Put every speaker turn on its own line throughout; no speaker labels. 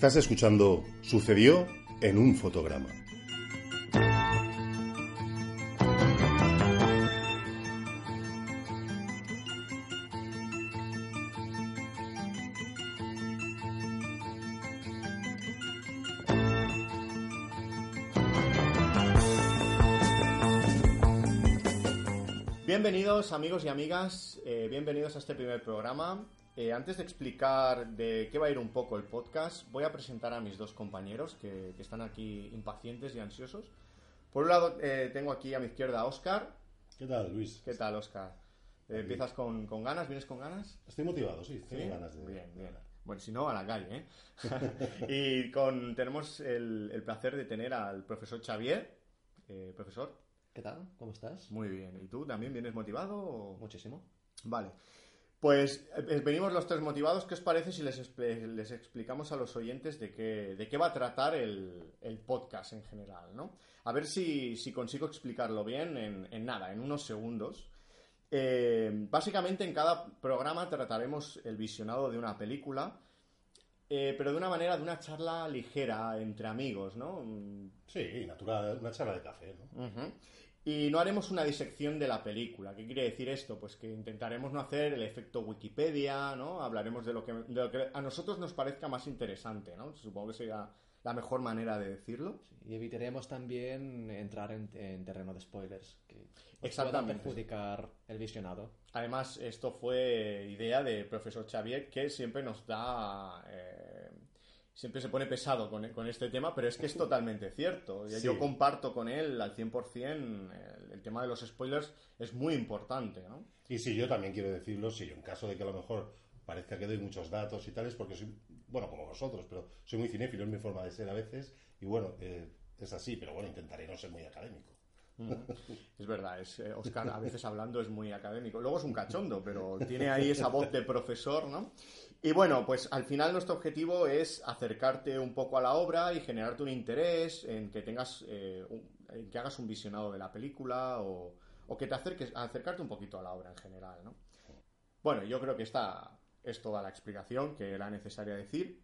Estás escuchando Sucedió en un fotograma.
Bienvenidos amigos y amigas, eh, bienvenidos a este primer programa. Eh, antes de explicar de qué va a ir un poco el podcast, voy a presentar a mis dos compañeros que, que están aquí impacientes y ansiosos. Por un lado, eh, tengo aquí a mi izquierda a Oscar.
¿Qué tal, Luis?
¿Qué tal, Oscar? Eh, ¿Empiezas con, con ganas? ¿Vienes con ganas?
Estoy motivado, sí.
¿Sí?
Tengo ganas de...
Bien, bien. Bueno, si no, a la calle, ¿eh? y con, tenemos el, el placer de tener al profesor Xavier. Eh, profesor,
¿Qué tal? ¿Cómo estás?
muy bien. ¿Y tú también vienes motivado? o-
Muchísimo.
Vale. Pues eh, venimos los tres motivados. ¿Qué os parece si les, expl- les explicamos a los oyentes de qué, de qué va a tratar el, el podcast en general, ¿no? A ver si, si consigo explicarlo bien en, en nada, en unos segundos. Eh, básicamente en cada programa trataremos el visionado de una película, eh, pero de una manera, de una charla ligera entre amigos, ¿no?
Sí, natural, una charla de café, ¿no?
Y no haremos una disección de la película. ¿Qué quiere decir esto? Pues que intentaremos no hacer el efecto Wikipedia, ¿no? Hablaremos de lo que, de lo que a nosotros nos parezca más interesante, ¿no? Supongo que sería la mejor manera de decirlo.
Y evitaremos también entrar en, en terreno de spoilers que
Exactamente.
perjudicar el visionado.
Además, esto fue idea del profesor Xavier, que siempre nos da... eh, siempre se pone pesado con, con este tema, pero es que es totalmente cierto.
Sí.
Yo comparto con él al 100% el, el tema de los spoilers es muy importante, ¿no?
Y si yo también quiero decirlo, si yo en caso de que a lo mejor parezca que doy muchos datos y tales, porque soy, bueno, como vosotros, pero soy muy cinéfilo, es mi forma de ser a veces, y bueno, eh, es así, pero bueno, intentaré no ser muy académico.
Es verdad, es, eh, Oscar a veces hablando es muy académico. Luego es un cachondo, pero tiene ahí esa voz de profesor, ¿no? Y bueno, pues al final nuestro objetivo es acercarte un poco a la obra y generarte un interés en que tengas, eh, un- en que hagas un visionado de la película o, que te acerques, acercarte un poquito a la obra en general, ¿no? Bueno, yo creo que esta es toda la explicación que era necesaria decir.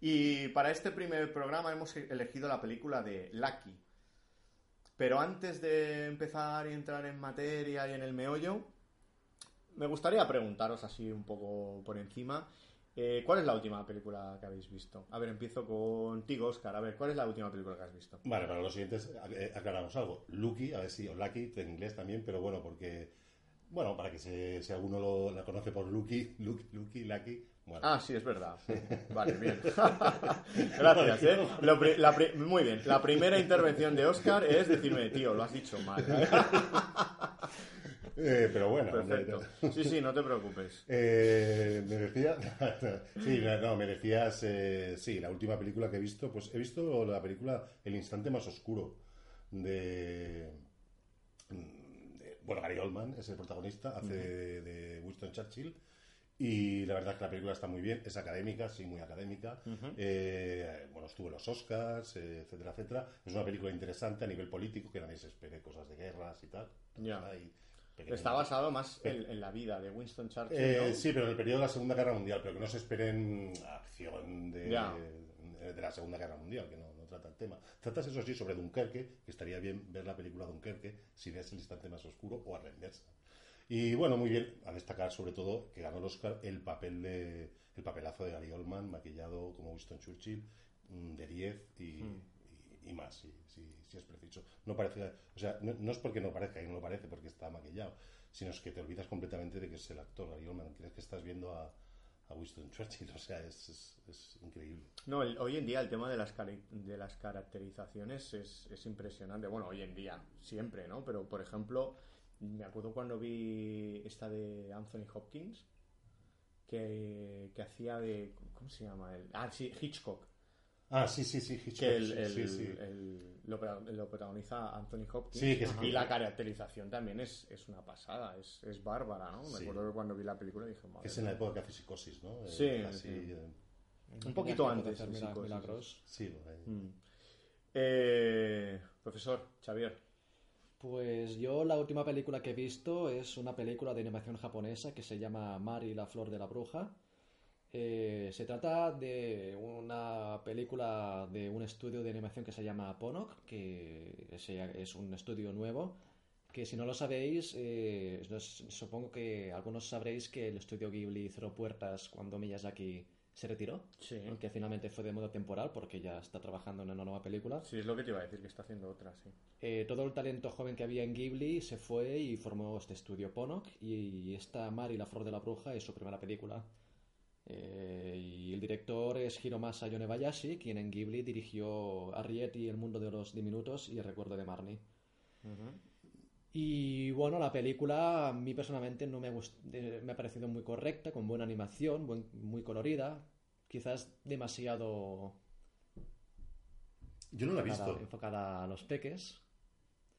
Y para este primer programa hemos elegido la película de Lucky. Pero antes de empezar y entrar en materia y en el meollo, me gustaría preguntaros así un poco por encima, eh, ¿cuál es la última película que habéis visto? A ver, empiezo contigo, Oscar. A ver, ¿cuál es la última película que has visto?
Vale, para los siguientes eh, aclaramos algo. Lucky, a ver si, o Lucky, en inglés también, pero bueno, porque, bueno, para que se, si alguno lo, la conoce por Lucky, Lucky, Lucky, Lucky, bueno.
Ah, sí, es verdad. Vale, bien. Gracias, ¿eh? Lo pri- la pri- muy bien. La primera intervención de Oscar es decirme, tío, lo has dicho mal.
Eh, pero bueno,
Perfecto. Sí, sí, no te preocupes.
Eh, me sí, no, me decías, eh, sí, la última película que he visto, pues he visto la película El instante más oscuro de, de- bueno, Gary Oldman es el protagonista, hace de, de Winston Churchill y la verdad es que la película está muy bien, es académica, sí, muy académica, Eh, bueno, estuvo en los Oscars, eh, etcétera, etcétera, es una película interesante a nivel político, que nadie se espere cosas de guerras y tal. Pequeños-
Está basado más en, en la vida de Winston Churchill,
eh,
¿no?
Sí, pero en el periodo de la Segunda Guerra Mundial, pero que no se esperen acción de, de, de la Segunda Guerra Mundial, que no, no trata el tema. Tratas eso sí sobre Dunkerque, que estaría bien ver la película Dunkerque si ves el instante más oscuro o a inversa. Y bueno, muy bien, a destacar sobre todo que ganó el Oscar el papel de el papelazo de Gary Oldman, maquillado como Winston Churchill, mm, de 10 y, y- y más, si, si- si es preciso. No parece, o sea, no, no es porque no parezca y no lo parece porque está maquillado, sino es que te olvidas completamente de que es el actor Gary Oldman, crees que estás viendo a, a Winston Churchill, o sea, es, es- increíble.
No, el- hoy en día el tema de las, de las caracterizaciones es, es impresionante. Bueno, hoy en día, siempre, ¿no? Pero, por ejemplo, me acuerdo cuando vi esta de Anthony Hopkins, que, que hacía de... ¿Cómo se llama? El, ah, sí, Hitchcock.
Ah, sí, sí, sí, Hitchcock,
Que el,
sí,
el-
sí, sí.
el- lo, pro- lo protagoniza Anthony Hopkins.
Sí, que es-
y la caracterización también es, es una pasada, es, es bárbara, ¿no? Me
Sí.
acuerdo que cuando vi la película dije, madre
Que es en la
mía".
época que hace psicosis, ¿no? Eh,
Sí,
así, eh,
Un poquito antes de
mila-
Psicosis.
milagros.
sí.
Mm. Eh, profesor, Xavier.
Pues yo la última película que he visto es una película de animación japonesa que se llama Mari la flor de la bruja. Eh, se trata de una película de un estudio de animación que se llama Ponok, que es, un estudio nuevo, que si no lo sabéis, eh, supongo que algunos sabréis que el estudio Ghibli cerró puertas cuando Miyazaki se retiró,
Sí.
aunque finalmente fue de modo temporal porque ya está trabajando en una nueva película.
Sí, es lo que te iba a decir, que está haciendo otra, sí.
Eh, todo el talento joven que había en Ghibli se fue y formó este estudio Ponok y esta Mari la flor de la bruja es su primera película. Eh, y el director es Hiromasa Yonebayashi, quien en Ghibli dirigió Arrietty, El mundo de los diminutos y El recuerdo de Marnie. Y bueno, la película a mí personalmente no me, eh, me ha parecido muy correcta, con buena animación, buen- muy colorida, quizás demasiado
Yo no la he
enfocada,
visto.
enfocada a los peques.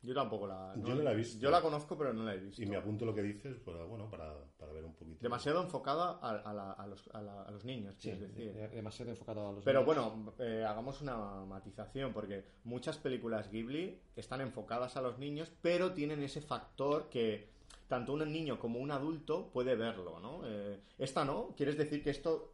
Yo tampoco la...
Yo no la he visto.
Yo la conozco, pero no la he visto.
Y me apunto lo que dices, para, bueno, para, para ver un poquito.
Demasiado enfocada a, a la- a los, a la- a los niños,
Sí,
quieres decir.
de- demasiado enfocado a los
Pero
niños.
bueno, eh, hagamos una matización, porque muchas películas Ghibli están enfocadas a los niños, pero tienen ese factor que tanto un niño como un adulto puede verlo, ¿no? Eh, esta no, quieres decir que esto...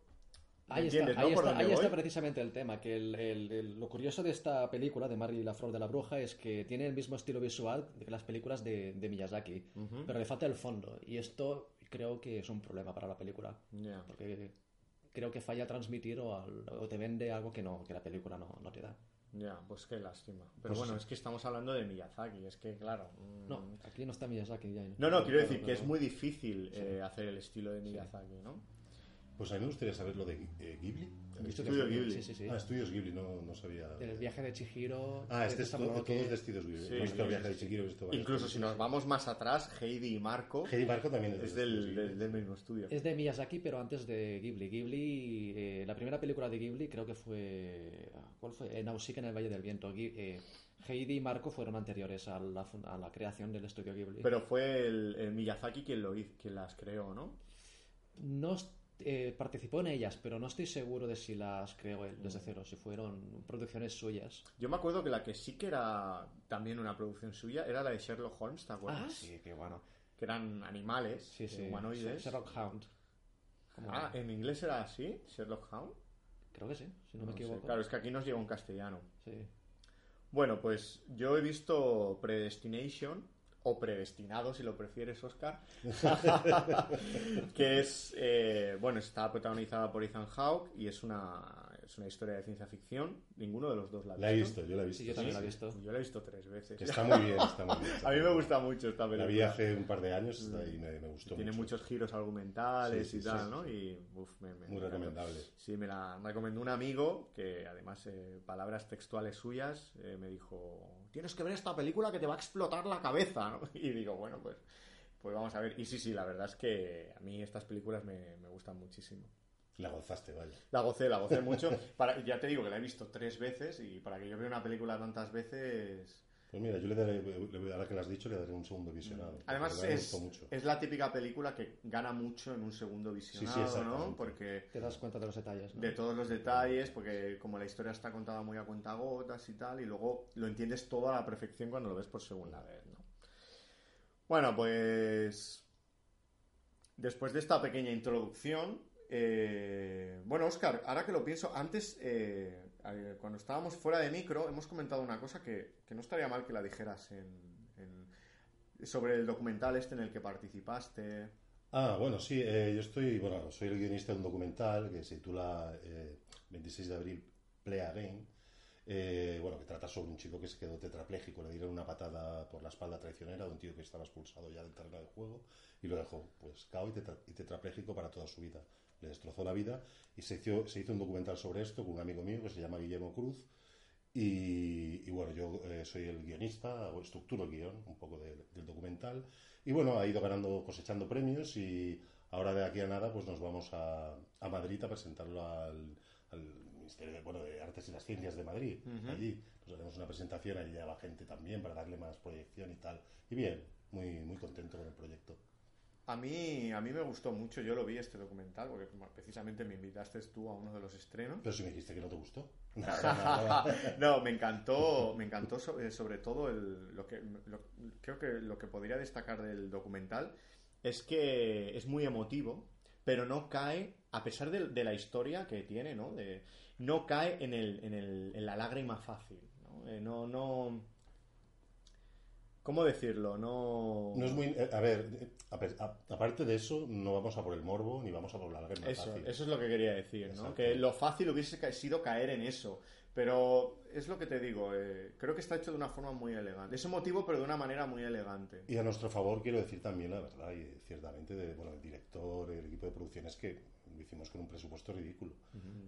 Ahí está, ahí está, ahí está precisamente el tema, que el- el- el- lo curioso de esta película, de Mari y la Flor de la Bruja, es que tiene el mismo estilo visual que las películas de, de Miyazaki, pero le falta el fondo, y esto creo que es un problema para la película, porque creo que falla transmitir o, al- o te vende algo que no que la película no, no te da.
Ya, pues qué lástima. Pero
Pues
bueno,
sí.
es que estamos hablando de Miyazaki, es que claro... mm,
No, aquí no está Miyazaki ya.
No, no, quiero decir que es muy difícil eh, hacer el estilo de Miyazaki, ¿no?
Pues a mí me gustaría saber lo de eh, Ghibli.
Visto que
Estudio
sí,
Ghibli.
Sí, sí, sí.
Ah, estudios Ghibli, no, no sabía.
El viaje de Chihiro...
Ah, este es
Totoro
todo,
que-
todos de estudios Ghibli.
Sí,
visto el
sí,
viaje de. Chihiro, visto
Incluso si nos vamos más atrás, Heidi y Marco
Heidi Marco también es,
es
de
del,
estudios
del,
Ghibli.
del mismo estudio.
Es de Miyazaki, pero antes de Ghibli. Ghibli, eh, la primera película de Ghibli creo que fue... ¿Cuál fue? Eh, Nausicaa en el Valle del Viento. Ghi- eh, Heidi y Marco fueron anteriores a la, a la creación del estudio Ghibli.
Pero fue el, el Miyazaki quien, lo hizo, quien las creó, ¿no?
No eh, participó en ellas, pero no estoy seguro de si las creó él desde cero, si fueron producciones suyas.
Yo me acuerdo que la que sí que era también una producción suya era la de Sherlock Holmes, ¿te acuerdas?
Ah, sí, qué bueno.
Que eran animales,
Sí, sí.
humanoides.
Sherlock Hound.
Ah, ¿en inglés era así? ¿Sherlock Hound?
Creo que sí, si no, me
sé,
equivoco.
Claro, es que aquí nos llega un castellano.
Sí.
Bueno, pues yo he visto Predestination, o Predestinado, si lo prefieres, Oscar, que es, eh, bueno, está protagonizada por Ethan Hawke y es una, es una historia de ciencia ficción. Ninguno de los dos la ha
La he visto, yo la he visto.
Sí, yo también la he visto.
Yo la he visto tres veces.
Que está muy bien, está muy bien. está
A mí me gusta mucho esta película.
La vi hace un par de años y me, me gustó
Tiene
mucho.
muchos giros argumentales
Sí, sí,
y tal,
sí,
¿no?
sí.
Y uf, me, me-
Muy recomendable.
Sí, me la recomendó un amigo que además, eh, palabras textuales suyas, eh, me dijo, tienes que ver esta película que te va a explotar la cabeza, ¿no? Y digo, bueno, pues, pues vamos a ver. Y sí, sí, la verdad es que a mí estas películas me, me gustan muchísimo.
La gozaste, vaya.
La gocé, la gocé mucho. Para, ya te digo que la he visto tres veces y para que yo vea una película tantas veces...
Pues mira, yo le daré, le- ahora que lo has dicho, le daré un segundo visionado. porque
Además es,
mucho.
es la típica película que gana mucho en un segundo visionado, ¿no? Porque
Te das cuenta de los detalles, ¿no?
de todos los detalles, porque como la historia está contada muy a cuentagotas y tal, y luego lo entiendes todo a la perfección cuando lo ves por segunda vez, ¿no? Bueno, pues después de esta pequeña introducción, eh, bueno, Oscar, ahora que lo pienso, antes, eh, cuando estábamos fuera de micro, hemos comentado una cosa que, que no estaría mal que la dijeras en- sobre el documental este en el que participaste.
Ah, bueno, sí, eh, yo estoy, bueno, soy el guionista de un documental que se titula eh, 26 de abril, Play Again, eh, bueno, que trata sobre un chico que se quedó tetrapléjico, le dieron una patada por la espalda traicionera de un tío que estaba expulsado ya del terreno de juego y lo dejó, pues, cao y, tetra- y tetrapléjico para toda su vida. Le destrozó la vida y se hizo, se hizo un documental sobre esto con un amigo mío que se llama Guillermo Cruz y, y bueno, yo eh, soy el guionista, o estructuro el guion un poco del- del documental. Y bueno, ha ido ganando, cosechando premios y ahora de aquí a nada pues nos vamos a, a Madrid a presentarlo al, al Ministerio de, bueno, de Artes y las Ciencias de Madrid. Allí nos haremos una presentación, allí ya va gente también para darle más proyección y tal. Y bien, muy, muy contento con el proyecto.
A mí, a mí me gustó mucho, yo lo vi este documental, porque precisamente me invitaste tú a uno de los estrenos.
Pero si me dijiste que no te gustó.
no, me encantó, me encantó so- eh, sobre todo el, lo que lo- creo que lo que podría destacar del documental es que es muy emotivo, pero no cae, a pesar de, de la historia que tiene, ¿no? De, no cae en, el, en, el, en la lágrima fácil, ¿no? Eh, no, no ¿Cómo decirlo? No...
No es muy. eh, A ver, eh, aparte de eso, no vamos a por el morbo ni vamos a por la lágrima
Eso,
fácil.
eso es lo que quería decir, ¿no? Que lo fácil hubiese sido caer en eso. Pero es lo que te digo, eh, creo que está hecho de una forma muy elegante. Es emotivo, pero de una manera muy elegante.
Y a nuestro favor quiero decir también la verdad, y ciertamente, de, bueno, el director, el equipo de producción es que lo hicimos con un presupuesto ridículo.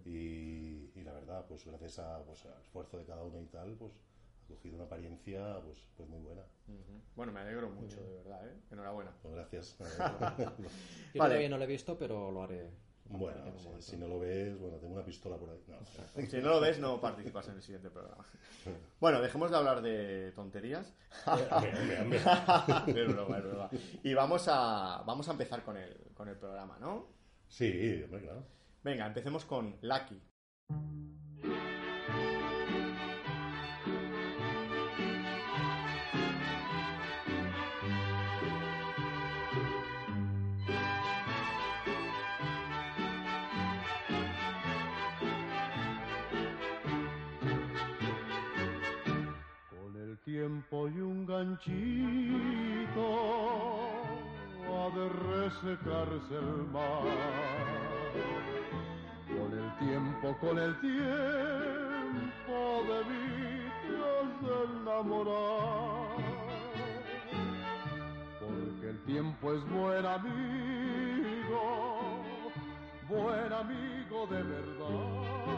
y, y la verdad, pues gracias a, pues, al esfuerzo de cada uno y tal, pues cogido una apariencia pues, pues muy buena.
Bueno, me alegro mucho, de verdad, ¿eh? Enhorabuena.
Pues gracias.
Yo
Vale.
todavía no lo he visto, pero lo haré.
bueno, si, no lo ves, bueno, tengo una pistola por ahí. No,
Si no lo ves, no participas en el siguiente programa. Bueno, dejemos de hablar de tonterías.
hombre, hombre, hombre.
Es broma, es broma. Y vamos a, vamos a empezar con el, con el programa, ¿no?
Sí, hombre, claro.
Venga, empecemos con Lucky.
Y un ganchito ha de resecarse el mar. Con el tiempo, con el tiempo de te has de enamorar. Porque el tiempo es buen amigo, buen amigo de verdad.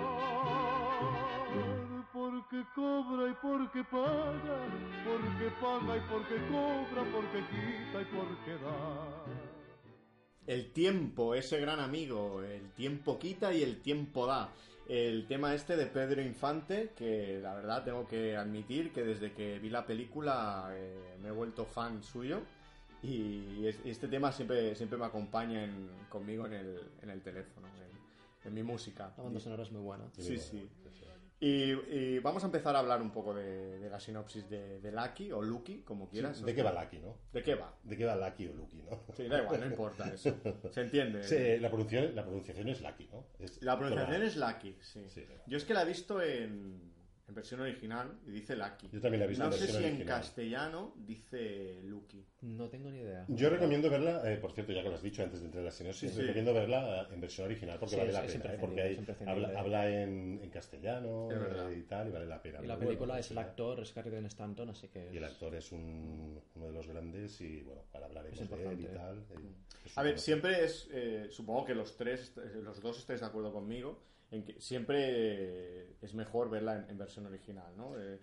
Porque cobra y porque paga, porque paga y porque cobra, porque quita y porque da.
El tiempo, ese gran amigo, el tiempo quita y el tiempo da. El tema este de Pedro Infante, que la verdad tengo que admitir que desde que vi la película eh, me he vuelto fan suyo. Y es- este tema siempre, siempre me acompaña en- conmigo en el, en el teléfono, en, en mi música.
La banda sonora es muy buena.
Sí, sí. Y, y vamos a empezar a hablar un poco de, de la sinopsis de, de Lucky o Lucky, como quieras.
¿De qué va Lucky, no?
¿De qué va?
¿De qué va Lucky o Lucky, no?
Sí, da igual, no importa eso. Se entiende.
Sí, la, pronunciación, la pronunciación es Lucky, ¿no? Es-
La pronunciación es Lucky, sí.
Sí.
Yo es que la he visto en, en versión original y dice Lucky.
Yo también la he visto
no
en
sé si en
original.
castellano dice Lucky.
No tengo ni idea.
Yo recomiendo verla, eh, por cierto, ya que lo has dicho antes de entrar en la sinopsis,
Sí, sí.
recomiendo verla eh, en versión original porque
Sí,
vale
es-
la
es
pena, ¿eh? porque
es imprescindible.
habla, habla en, en castellano
Es
eh, y tal, y vale la pena.
Y la película
bueno,
es el actor, es Carrie Stanton, así que...
Y el
es-
actor es un, uno de los grandes y bueno, ahora hablaremos
Es
de él y
importante.
tal. eh, es
A ver, siempre es. eh, supongo que los tres, eh, los dos estáis de acuerdo conmigo en que siempre eh, es mejor verla en, en versión original, ¿no? Eh,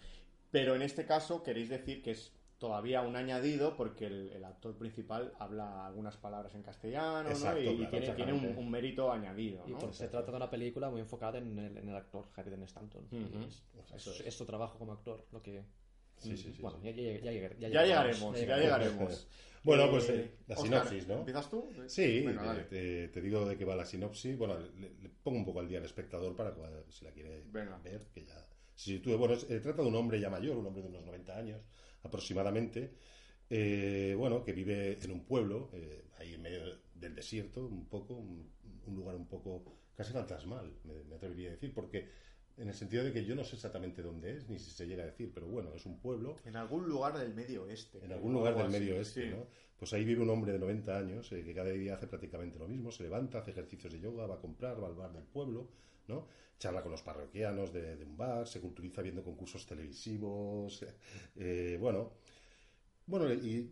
pero en este caso queréis decir que es todavía un añadido porque el, el actor principal habla algunas palabras en castellano,
Exacto,
¿no? Y, y
claro,
tiene, tiene un, un mérito añadido,
Y
¿no?
porque se trata de una película muy enfocada en el, en el actor Harry Stanton. Y
Ujú.
es, es- es su trabajo como actor, lo que...
Sí, sí, sí,
bueno,
sí.
Ya, ya- ya ya
Ya
llegaremos,
llegaremos, ya llegaremos.
Bueno,
Eh,
pues eh, la
Óscar,
sinopsis, ¿no?
¿Empiezas tú?
Sí,
Venga,
te-
dale.
te, te digo de qué va la sinopsis. Bueno, le, le pongo un poco al día al espectador para cua- si la quiere
Venga.
ver, que ya se sitúe. Bueno, eh, trata de un hombre ya mayor, un hombre de unos 90 años aproximadamente, eh, bueno, que vive en un pueblo, eh, ahí en medio del desierto, un poco, un, un lugar un poco casi fantasmal, me, me atrevería a decir, porque en el sentido de que yo no sé exactamente dónde es, ni si se llega a decir, pero bueno, es un pueblo
En algún lugar del medio oeste.
en algún lugar del
así,
medio oeste,
sí.
¿no? Pues ahí vive un hombre de 90 años eh, que cada día hace prácticamente lo mismo, se levanta, hace ejercicios de yoga, va a comprar, va al bar del pueblo, ¿no? Charla con los parroquianos de, de un bar, se culturiza viendo concursos televisivos, eh, bueno, bueno, y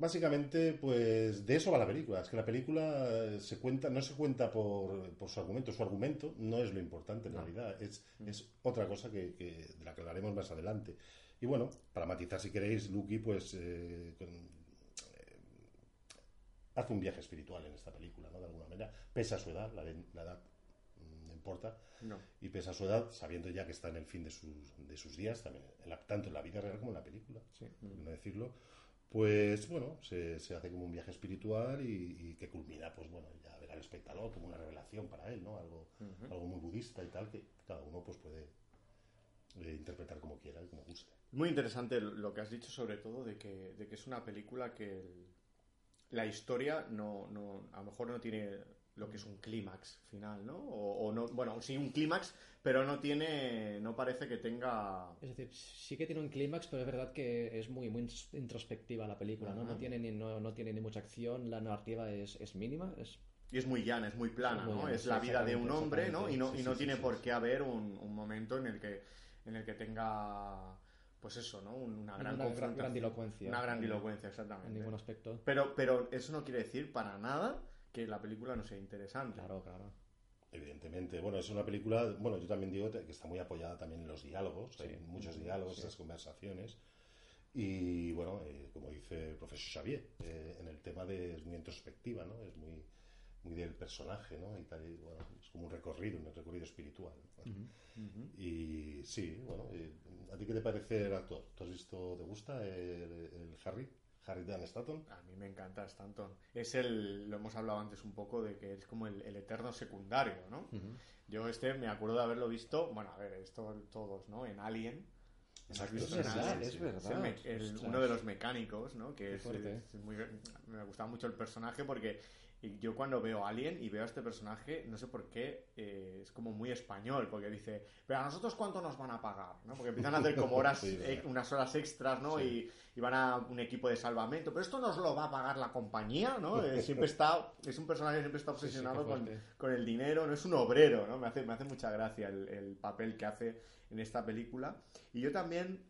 básicamente, pues de eso va la película. Es que la película se cuenta, no se cuenta por, por su argumento. Su argumento no es lo importante en realidad. Es, es otra cosa que, que- de la que hablaremos más adelante. Y bueno, para matizar si queréis, Lucky, pues eh, con- eh, hace un viaje espiritual en esta película, ¿no? De alguna manera. Pese a su edad, la, de- la edad mm, no importa.
No.
Y pese a su edad, sabiendo ya que está en el fin de sus, de sus días, también, en la- tanto en la vida real como en la película, por no decirlo, pues bueno, se, se hace como un viaje espiritual y, y que culmina, pues bueno, ya verá el espectador como una revelación para él, ¿no? Algo, algo muy budista y tal, que cada uno pues puede eh, interpretar como quiera y como guste.
Muy interesante lo que has dicho, sobre todo, de que, de que es una película que el- la historia no, no, a lo mejor no tiene lo que es un clímax final, ¿no? O, o no, bueno, sí un clímax, pero no tiene, no parece que tenga...
Es decir, sí que tiene un clímax, pero es verdad que es muy, muy introspectiva la película, ¿no? No tiene ni, no, no tiene ni mucha acción, la narrativa es, es mínima, es
Y es muy llana, es muy plana,
Muy
¿no?
llana,
es
sí,
la vida de un hombre, ¿no? Y no,
exactamente.
y no
Sí,
tiene
sí, sí,
por
sí.
qué haber un, un momento en el que en el que tenga pues eso, ¿no? Una gran
Una gran- grandilocuencia.
Una grandilocuencia,
en
exactamente.
ningún aspecto.
Pero, pero eso no quiere decir para nada que la película no sea interesante.
Claro, claro.
Evidentemente, bueno, es una película, bueno, yo también digo que está muy apoyada también en los diálogos, hay muchos diálogos, esas conversaciones, y bueno, eh, como dice el profesor Xavier, eh, en el tema de es muy introspectiva, ¿no? Es muy, muy del personaje, ¿no? Y tal, y, bueno, es como un recorrido, un recorrido espiritual. ¿no? Y sí, bueno, eh, ¿a ti qué te parece el actor? ¿Tú has visto, te gusta el, el Harry? Harry Stanton.
A mí me encanta Stanton. Es el, lo hemos hablado antes un poco, de que es como el, el eterno secundario, ¿no? Yo este me acuerdo de haberlo visto, bueno, a ver, esto todos, ¿no? En Alien.
Exacto,
¿Has visto
es verdad,
es
Es
verdad.
el me- el-
Ostras.
uno de los mecánicos, ¿no? Que es, es muy, me gustaba mucho el personaje porque yo cuando veo Alien y veo a este personaje, no sé por qué, eh, es como muy español, porque dice, pero a nosotros cuánto nos van a pagar, ¿no? Porque empiezan a hacer como horas,
Sí,
eh, unas horas extras, ¿no? Y, y van a un equipo de salvamento, pero esto nos lo va a pagar la compañía, ¿no? Eh, siempre está, es un personaje que siempre está
sí,
obsesionado
qué
con, con el dinero, no es un obrero, ¿no? Me hace, me hace mucha gracia el, el papel que hace en esta película. Y yo también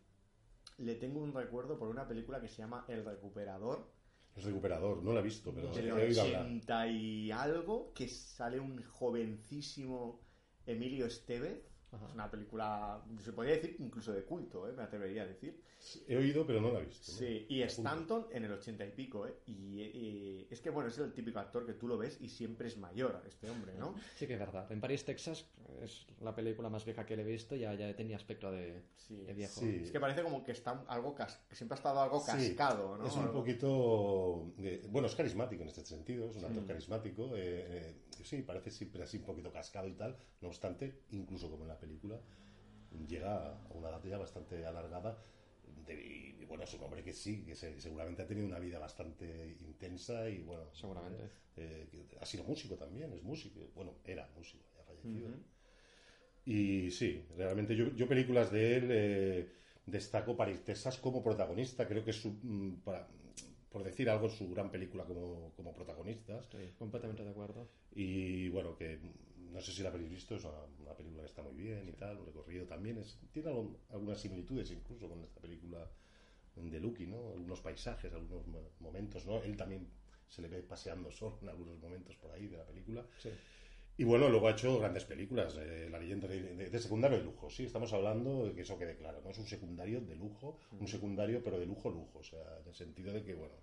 le tengo un recuerdo por una película que se llama El Recuperador,
Es recuperador, no lo he visto, pero
del
he oído hablar.
80 y algo, que sale un jovencísimo Emilio Estevez. Es una película, se podría decir incluso de culto, ¿eh? me atrevería a decir.
He oído, pero no lo he visto. ¿no?
Sí, y Stanton en el 80 y pico, ¿eh? Y, y es que, bueno, es el típico actor que tú lo ves y siempre es mayor, este hombre, ¿no?
Sí que es verdad. En París, Texas es la película más vieja que le he visto, ya, ya tenía aspecto de,
Sí.
de viejo.
Sí.
Es que parece como que está algo cas- que siempre ha estado algo
Sí,
cascado, ¿no?
Es un
Algo-
poquito. eh, bueno, es carismático en este sentido, es un actor carismático. eh, eh, sí, parece siempre así un poquito cascado y tal. No obstante, incluso como en la película, llega a una edad ya bastante alargada. de- y bueno, es un hombre que sí, que se- seguramente ha tenido una vida bastante intensa y bueno.
Seguramente.
eh, que ha sido músico también, es músico. Bueno, era músico, ya fallecido. Y sí, realmente yo, yo películas de él eh, destaco Paris, Texas como protagonista. Creo que es su, mm, para- por decir algo, su gran película como, como protagonista.
Estoy completamente de acuerdo.
Y bueno, que no sé si la habéis visto, es una, una película que está muy bien y tal, un recorrido también. Es, tiene algo- algunas similitudes incluso con esta película de Lucky, ¿no? Algunos paisajes, algunos mo- momentos, ¿no? Él también se le ve paseando solo en algunos momentos por ahí de la película.
Sí.
Y bueno, luego ha hecho grandes películas. eh, la leyenda de, de- de secundario de lujo, sí, estamos hablando de que eso quede claro, ¿no? Es un secundario de lujo, un secundario pero de lujo, lujo. O sea, en el sentido de que, bueno,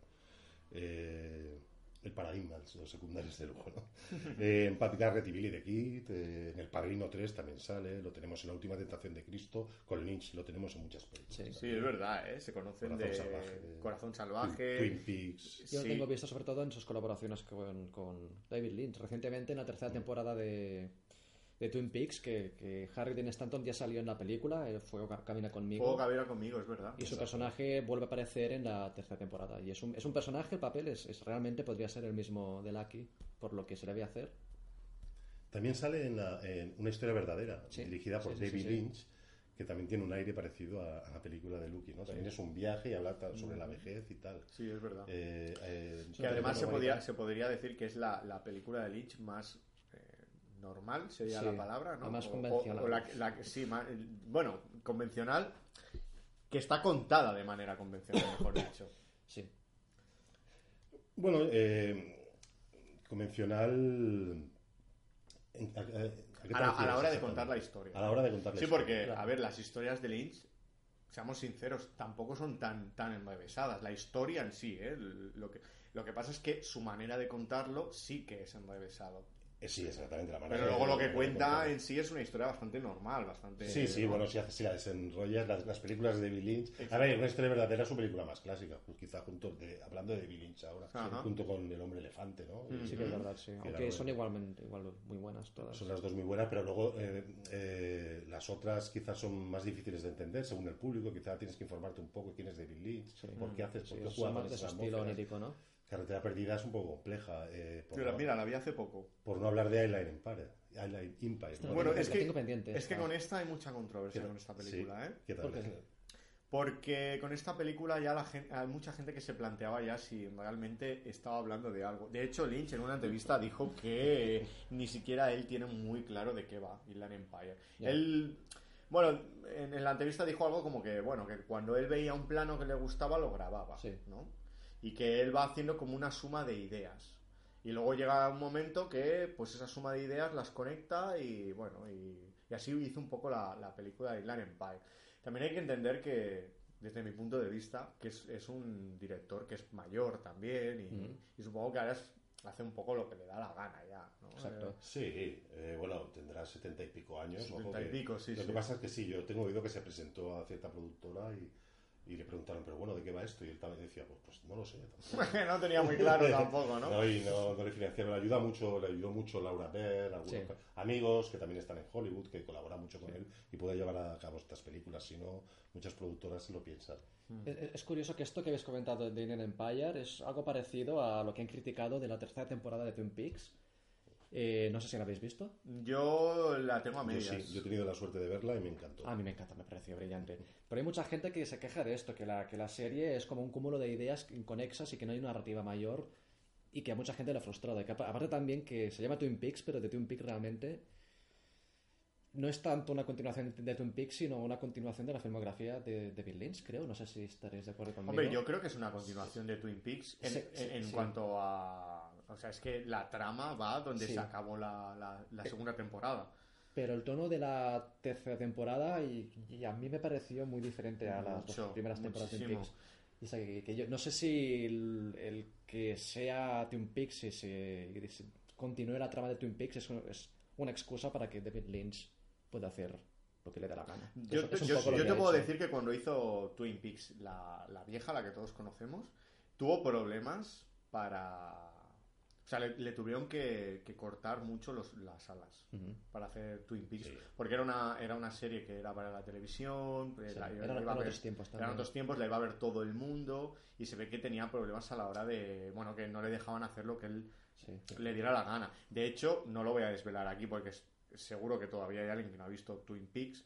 eh, el paradigma de los secundarios de lujo, ¿no? Eh, en y Billy the Kid, eh, en El Padrino 3 también sale, lo tenemos en La Última Tentación de Cristo, con Lynch lo tenemos en muchas películas.
Sí.
Sí, es verdad, ¿eh? Se conocen
Corazón
de
salvaje.
Corazón Salvaje.
Twin Peaks.
Yo lo
Sí.
tengo visto sobre todo en sus colaboraciones con, con David Lynch. Recientemente, en la tercera temporada de, de Twin Peaks, que, que Harry Dean Stanton ya salió en la película, el Fuego Ca- Camina Conmigo.
Juego Cabrera conmigo, es verdad.
Y su personaje vuelve a aparecer en la tercera temporada. Y es un, es un personaje, el papel es, es- realmente podría ser el mismo de Lucky, por lo que se le ve hacer.
También sale en, la- en Una historia verdadera,
Sí,
dirigida por
sí, sí,
David
sí.
Lynch, que también tiene un aire parecido a, a la película de Lucky, ¿no? También es un viaje y habla sobre la vejez y tal.
Sí, es verdad.
Eh, eh,
que además se, podía, se podría decir que es la, la película de Lynch más, normal, sería
Sí,
la palabra, ¿no?
más
O-
convencional.
o la- la- sí, ma- bueno, convencional, que está contada de manera convencional, mejor dicho.
Sí.
Bueno, eh, convencional. en- a- a- ¿a qué te
A la, a
refieres
la hora de contar la historia.
A la hora de contar la
Sí,
historia.
porque,
claro.
a ver, las historias de Lynch, seamos sinceros, tampoco son tan, tan enrevesadas. La historia en sí, ¿eh? Lo que, lo que pasa es que su manera de contarlo sí que es enrevesado.
Eh, sí, exactamente la manera
Pero luego lo que cuenta en sí es una historia bastante normal, bastante...
Sí, sí, bueno, si, haces- si la desenrollas, las, las películas de David Lynch. A ver, una historia verdadera es su película más clásica, pues quizá junto, de- hablando de David Lynch ahora,
Ajá.
junto con El hombre elefante, ¿no?
Mm,
Sí que es verdad, sí.
que
Aunque son igualmente igual, muy buenas todas.
Son las dos muy buenas, pero luego eh, eh, las otras quizás son más difíciles de entender según el público. Quizá tienes que informarte un poco quién es David Lynch,
Sí.
por qué haces,
Sí,
por qué
son
juega
más de ese estilo onírico, ¿no?
Carretera Perdida es un poco compleja, eh, por,
Mira,
no,
mira, la vi hace poco.
por no hablar de Eyeliner Empire. Eyeliner Empire ¿no?
Bueno, es que, es que con esta hay mucha controversia
¿Qué-
con esta
sí,
película, ¿eh?
¿Qué tal?
Porque con esta película ya la gente, hay mucha gente que se planteaba ya si realmente estaba hablando de algo. De hecho, Lynch en una entrevista dijo que ni siquiera él tiene muy claro de qué va Inland Empire. Él, bueno, en, en la entrevista dijo algo como que, bueno, que cuando él veía un plano que le gustaba lo grababa,
Sí.
¿no? Y que él va haciendo como una suma de ideas. Y luego llega un momento que, pues esa suma de ideas las conecta y, bueno, y, y así hizo un poco la, la película de Inland Empire. También hay que entender que, desde mi punto de vista, que es, es un director que es mayor también y,
Ujú.
y supongo que ahora es- hace un poco lo que le da la gana ya, ¿no?
Exacto.
Sí, eh, bueno, tendrá setenta y pico años.
70 y
que-
pico, sí,
Lo
sí.
que pasa es que sí, yo tengo oído que se presentó a cierta productora y, y le preguntaron, pero bueno, ¿de qué va esto? Y él también decía, pues, pues no lo sé.
no tenía muy claro tampoco, ¿no?
No, y no, no le financiaron, le ayuda mucho, le ayudó mucho Laura Baer, algunos
Sí.
amigos que también están en Hollywood, que colaboran mucho con él y puede llevar a cabo estas películas, si no, muchas productoras se lo piensan.
Es, es curioso que esto que habéis comentado de Inland Empire es algo parecido a lo que han criticado de la tercera temporada de Twin Peaks. Eh, no sé si la habéis visto.
Yo la tengo a
Yo
medias.
sí, yo he tenido la suerte de verla y me encantó.
A mí me encanta, me pareció brillante. Pero hay mucha gente que se queja de esto, que la, que la serie es como un cúmulo de ideas inconexas y que no hay una narrativa mayor y que a mucha gente le ha frustrado. Y que apa- aparte también que se llama Twin Peaks, pero de Twin Peaks realmente no es tanto una continuación de Twin Peaks, sino una continuación de la filmografía de, de Bill Lynch, creo. No sé si estaréis de acuerdo conmigo.
Hombre, yo creo que es una continuación de Twin Peaks en,
Sí, sí,
en- en
sí.
cuanto a... O sea, es que la trama va donde
Sí.
se acabó la, la- la segunda temporada.
Pero el tono de la tercera temporada y, y a mí me pareció muy diferente a las
Mucho,
dos primeras temporadas de Twin
muchísimo.
Peaks. Y, o sea, que, que yo no sé si el, el que sea Twin Peaks y se, continúe la trama de Twin Peaks es, un- es una excusa para que David Lynch pueda hacer lo que le dé la gana.
Yo,
un
yo- yo te puedo
hecho.
decir que cuando hizo Twin Peaks, la, la vieja, la que todos conocemos, tuvo problemas para... O sea, le, le tuvieron que, que cortar mucho los, las alas para hacer Twin Peaks.
Sí.
Porque era una, era una serie que era para la televisión, eh,
Sí,
la-
eran-
la iba ver-
otros tiempos
eran otros tiempos, la iba a ver todo el mundo y se ve que tenía problemas a la hora de... Bueno, que no le dejaban hacer lo que él
Sí.
le diera la gana. De hecho, no lo voy a desvelar aquí porque es- seguro que todavía hay alguien que no ha visto Twin Peaks.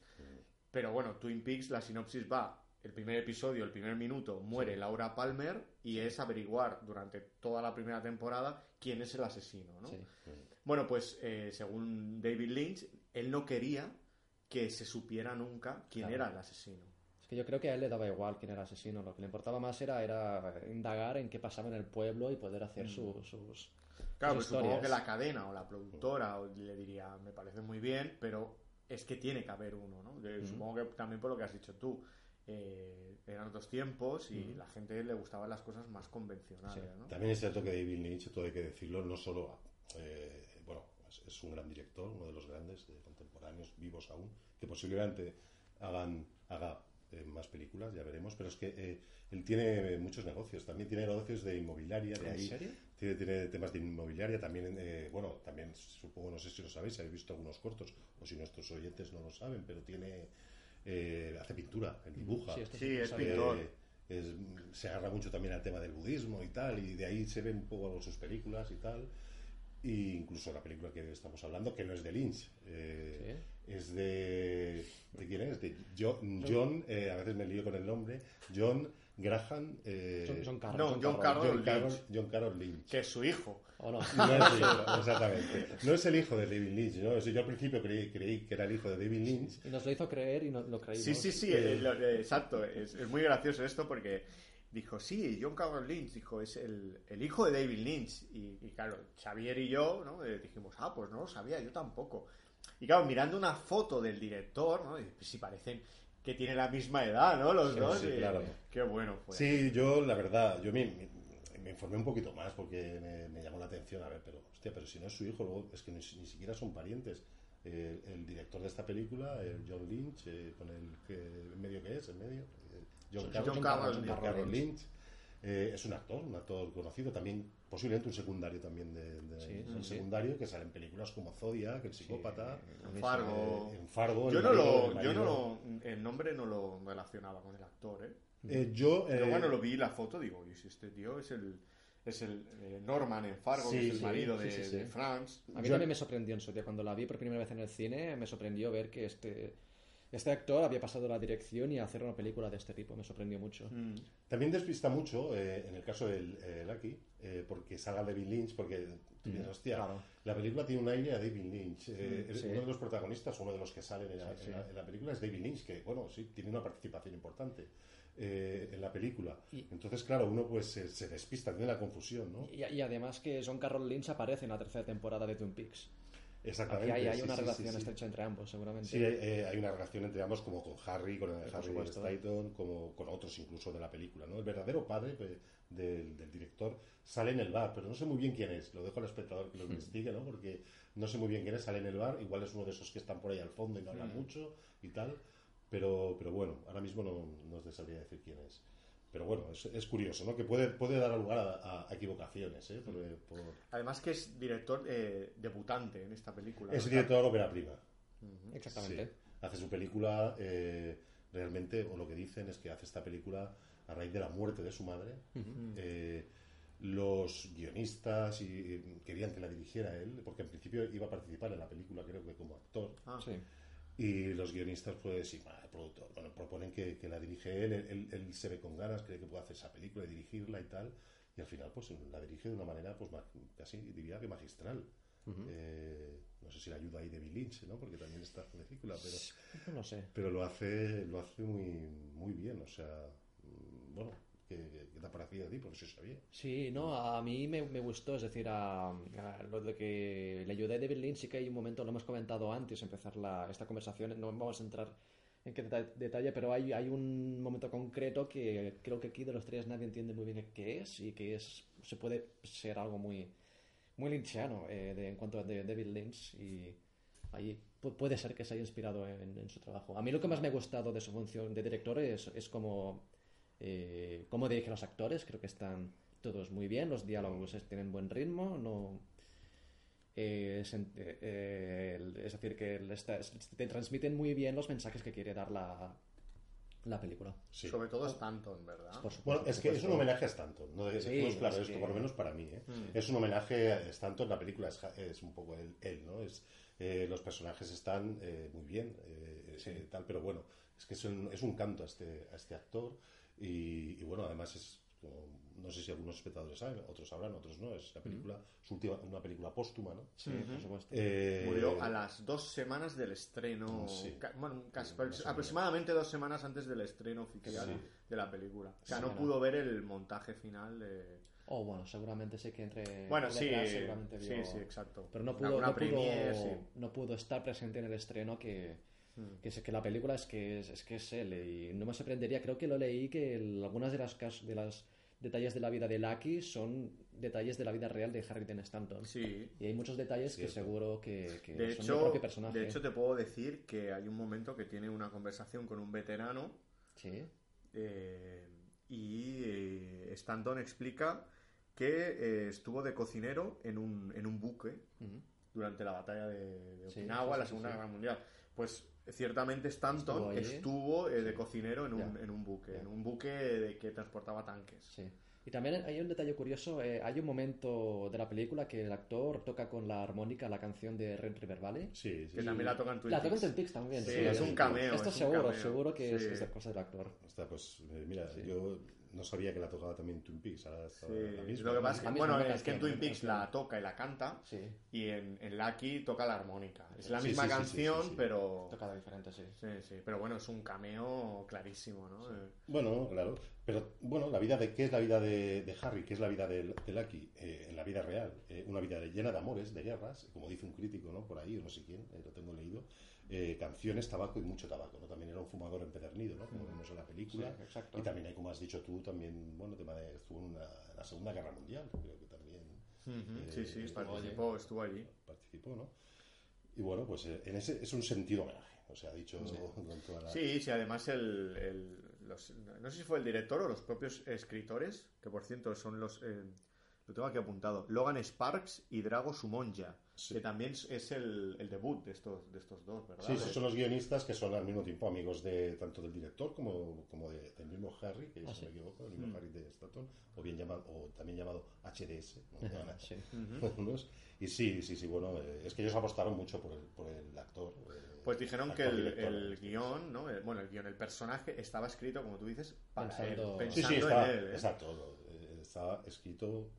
Pero bueno, Twin Peaks, la sinopsis va, el primer episodio, el primer minuto, muere Laura Palmer y es averiguar durante toda la primera temporada quién es el asesino, ¿no?
Sí.
Bueno, pues eh, según David Lynch, él no quería que se supiera nunca quién
Claro.
era el asesino.
Es que yo creo que a él le daba igual quién era el asesino. Lo que le importaba más era, era indagar en qué pasaba en el pueblo y poder hacer su- sus,
Claro,
sus
pues supongo que la cadena o la productora o le diría, me parece muy bien, pero es que tiene que haber uno, ¿no? Que Supongo que también por lo que has dicho tú, eh, eran otros tiempos y la gente le gustaban las cosas más convencionales, ¿no?
También es cierto que David Lynch, todo hay que decirlo, no solo, eh, bueno, es, es un gran director, uno de los grandes de contemporáneos vivos aún, que posiblemente hagan, haga eh, más películas, ya veremos, pero es que eh, él tiene muchos negocios, también tiene negocios de inmobiliaria, de
¿En
ahí
serio?
Tiene, tiene temas de inmobiliaria, también, eh, bueno, también supongo, no sé si lo sabéis, si habéis visto algunos cortos, o si nuestros oyentes no lo saben, pero tiene, eh, hace pintura, él dibuja.
Sí,
es pintor.
Eh, es- se agarra mucho también al tema del budismo y tal, y de ahí se ven un poco sus películas y tal. Y incluso la película que estamos hablando, que no es de Lynch, eh, es de, de quién es. De John, John eh, a veces me lío con el nombre. John Graham. eh,
John, John Carroll.
No, John Carroll.
John
Lynch.
Carroll, John Carroll Lynch.
Que es su hijo.
¿O no?
No es el hijo, exactamente. No es el hijo de David Lynch, ¿no? O sea, yo al principio creí, creí que era el hijo de David Lynch.
Y nos lo hizo creer y no lo creímos.
Sí, sí, sí, eh, lo- eh, exacto. Es, es muy gracioso esto porque dijo, sí, John Carroll Lynch, dijo, es el, el hijo de David Lynch. Y, y claro, Xavier y yo ¿no? Eh, dijimos, ah, pues no lo sabía, yo tampoco. Y claro, mirando una foto del director, ¿no? Y, pues, sí parecen que tienen la misma edad, ¿no? Los
Sí,
dos.
sí,
y-
claro.
Qué bueno fue.
Sí, yo, la verdad, yo me, me- me informé un poquito más porque me, me llamó la atención. A ver, pero, hostia, pero si no es su hijo, luego es que ni, ni siquiera son parientes. Eh, el director de esta película, el John Lynch, eh, con el que, en medio que es, en medio, eh, John,
John
Carroll, John
Lynch.
Carroll Lynch. Eh, es un actor, un actor conocido, también posiblemente un secundario también de, de-
Sí, sí,
un
sí.
secundario que sale en películas como Zodiac, El psicópata,
En Fargo.
eh, en Fargo.
Yo
el
no
marido-
lo,
el
yo no lo, el nombre no lo relacionaba con el actor, ¿eh?
Eh, yo,
Pero
eh,
bueno, lo vi la foto, digo, y si este tío es el, es el eh, Norman en Fargo,
Sí,
que es el
sí,
marido
sí,
de,
sí, sí.
de Franz.
A mí
Yo-
también me sorprendió en su día. Cuando la vi por primera vez en el cine, me sorprendió ver que este, este actor había pasado la dirección y a hacer una película de este tipo. Me sorprendió mucho.
Mm.
También despista mucho, eh, en el caso del eh, Lucky, eh, porque salga David Lynch, porque tú piensas, hostia,
claro.
la película tiene un aire a David Lynch. Eh,
Mm, sí.
Uno de los protagonistas, uno de los que salen en en la- en la película es David Lynch, que, bueno, sí, tiene una participación importante eh, en la película.
Y-
Entonces, claro, uno pues se, se despista, tiene la confusión, ¿no?
Y, y además que John Carroll Lynch aparece en la tercera temporada de Twin Peaks. Aquí
Exactamente.
hay, hay
sí,
una
sí,
relación
sí,
estrecha entre ambos, seguramente.
Sí, eh, hay una relación entre ambos como con Harry, con el Harry. Staton, como con otros incluso de la película, ¿no? El verdadero padre pues, del, del director sale en el bar, pero no sé muy bien quién es. Lo dejo al espectador
Hmm.
que lo investigue, ¿no? Porque no sé muy bien quién es, sale en el bar, igual es uno de esos que están por ahí al fondo y no
Hmm.
hablan mucho y tal. Pero, pero bueno, ahora mismo no, no te sabría decir quién es. Pero bueno, es, es curioso, ¿no? Que puede, puede dar lugar a, equivocaciones, ¿eh? Por- por-
Además que es director eh, debutante en esta película.
Es
¿no?
director ópera prima.
Exactamente.
Sí. Hace su película, eh, realmente, o lo que dicen es que hace esta película a raíz de la muerte de su madre. Eh, los guionistas y, y querían que la dirigiera él, porque en principio iba a participar en la película, creo que como actor.
Ah,
Sí.
Y los guionistas, pues, y el productor, bueno, proponen que, que la dirige él, él, él- él se ve con ganas, cree que puede hacer esa película y dirigirla y tal. Y al final, pues, la dirige de una manera, pues, casi diría que magistral. Eh, no sé si le ayuda ahí David Lynch, ¿no? Porque también está en la película, pero
No sé.
pero lo hace lo hace muy muy bien o sea mm, bueno ¿qué, qué te ha parecido a ti? porque se sabía
Sí, no, a mí me, me gustó, es decir, a, a lo de que le ayudé a David Lynch, sí que hay un momento, lo hemos comentado antes empezar la, esta conversación, no vamos a entrar en qué deta- detalle, pero hay, hay un momento concreto que creo que aquí de los tres nadie entiende muy bien qué es y que es se puede ser algo muy muy lynchiano eh, de- en cuanto a David Lynch y ahí pu- puede ser que se haya inspirado en, en su trabajo. A mí lo que más me ha gustado de su función de director es, es como eh, cómo dirige los actores, creo que están todos muy bien, los diálogos tienen buen ritmo, no eh, eh, eh, es decir, que te transmiten muy bien los mensajes que quiere dar la, la película.
sí
Sobre todo Stanton, ¿verdad?
Por supuesto,
bueno es que es un homenaje a Stanton no
Sí,
claro
es
esto
que-
por lo menos para mí ¿eh?
Mm.
es un homenaje a Stanton la película es, un poco él, él, no es eh, los personajes están eh, muy bien eh, eh, tal pero bueno es que es un, es un canto a este a este actor y, y bueno además es como- no sé si algunos espectadores saben otros sabrán otros no es la película su última una película póstuma no
Sí, por supuesto.
Eh,
Murió a las dos semanas del estreno.
Sí.
ca- bueno, casi, aproximadamente dos semanas antes del estreno oficial
Sí.
de la película. O sea,
Sí,
no pudo ver el montaje final de.
Oh, bueno, seguramente sé que entre...
Bueno, sí,
seguramente
sí,
vio-
sí, exacto.
Pero no pudo,
sí.
no pudo estar presente en el estreno que,
Mm.
que, es, que la película es que es, es que es él y no me sorprendería, creo que lo leí que el- algunas de las cas- de las detalles de la vida de Lucky son detalles de la vida real de Harry Dean Stanton.
Sí.
Y hay muchos detalles que seguro que, que
De
son
hecho,
del propio personaje.
de hecho, te puedo decir que hay un momento que tiene una conversación con un veterano
Sí.
eh, y eh, Stanton explica que eh, estuvo de cocinero en un, en un buque durante la batalla de, de Okinawa,
sí,
la Segunda. Guerra Mundial. Pues ciertamente Stanton
Estuvo
estuvo, eh, de cocinero en un, en un buque, en un buque de que transportaba tanques.
Sí. Y también hay un detalle curioso, eh, hay un momento de la película que el actor toca con la armónica la canción de Ren River Valley.
Sí, sí.
Que también la tocan Twin
La toca en también.
Sí,
Sí,
es un cameo.
Esto
es
seguro,
cameo.
seguro que es,
Sí.
es de cosa del actor.
Está, pues, eh, mira, yo no sabía que la tocaba también Twin Peaks. ahora está
Sí,
la misma,
Lo que pasa es que, bueno, es que en Twin Peaks la toca y la canta
Sí,
y en, en Lucky toca la armónica. Es la
Sí,
misma
sí, sí, sí,
canción,
sí, sí.
pero...
tocada diferente, sí.
Sí, sí, pero bueno, es un cameo clarísimo, ¿no? Eh,
Bueno, claro. Pero bueno, la vida de qué es la vida de, de Harry, qué es la vida de, de Lucky Eh, en la vida real, eh, una vida llena de amores, de guerras, como dice un crítico, ¿no? Por ahí, o no sé quién, eh, lo tengo leído. Eh, canciones, tabaco y mucho tabaco, ¿no? También era un fumador empedernido, ¿no? Como vemos en la película.
Sí, exacto.
Y también hay, como has dicho tú, también, bueno, tema de estuvo en, una- en la Segunda Guerra Mundial, creo que también Eh,
sí, sí,
estuvo
participó, estuvo allí.
participó, ¿no? Y bueno, pues eh, en ese es un sentido homenaje, o sea, dicho con toda la...
Sí, sí, además el, el- los- no sé si fue el director o los propios escritores, que por cierto son los... eh, lo tengo aquí apuntado. Logan Sparks y Drago Sumonja,
Sí.
que también es el, el debut de estos, de estos dos, ¿verdad?
Sí, esos son los guionistas que son al mismo tiempo amigos de tanto del director como, como de- del mismo Harry, que
Ah,
si
sí.
no me equivoco, el mismo Harry de Stanton, o bien llamado, o también llamado HDS. ¿no? Llaman a-
Sí.
Y sí, sí, sí, bueno, eh, es que ellos apostaron mucho por el, por el actor. eh,
Pues dijeron que
actor
el,
director,
el
¿no?
guion, ¿no? El- bueno, el guion, el personaje estaba escrito, como tú dices, para
Pensando-
él,
Sí,
pensando
sí, está,
en él. ¿eh?
exacto, eh, estaba escrito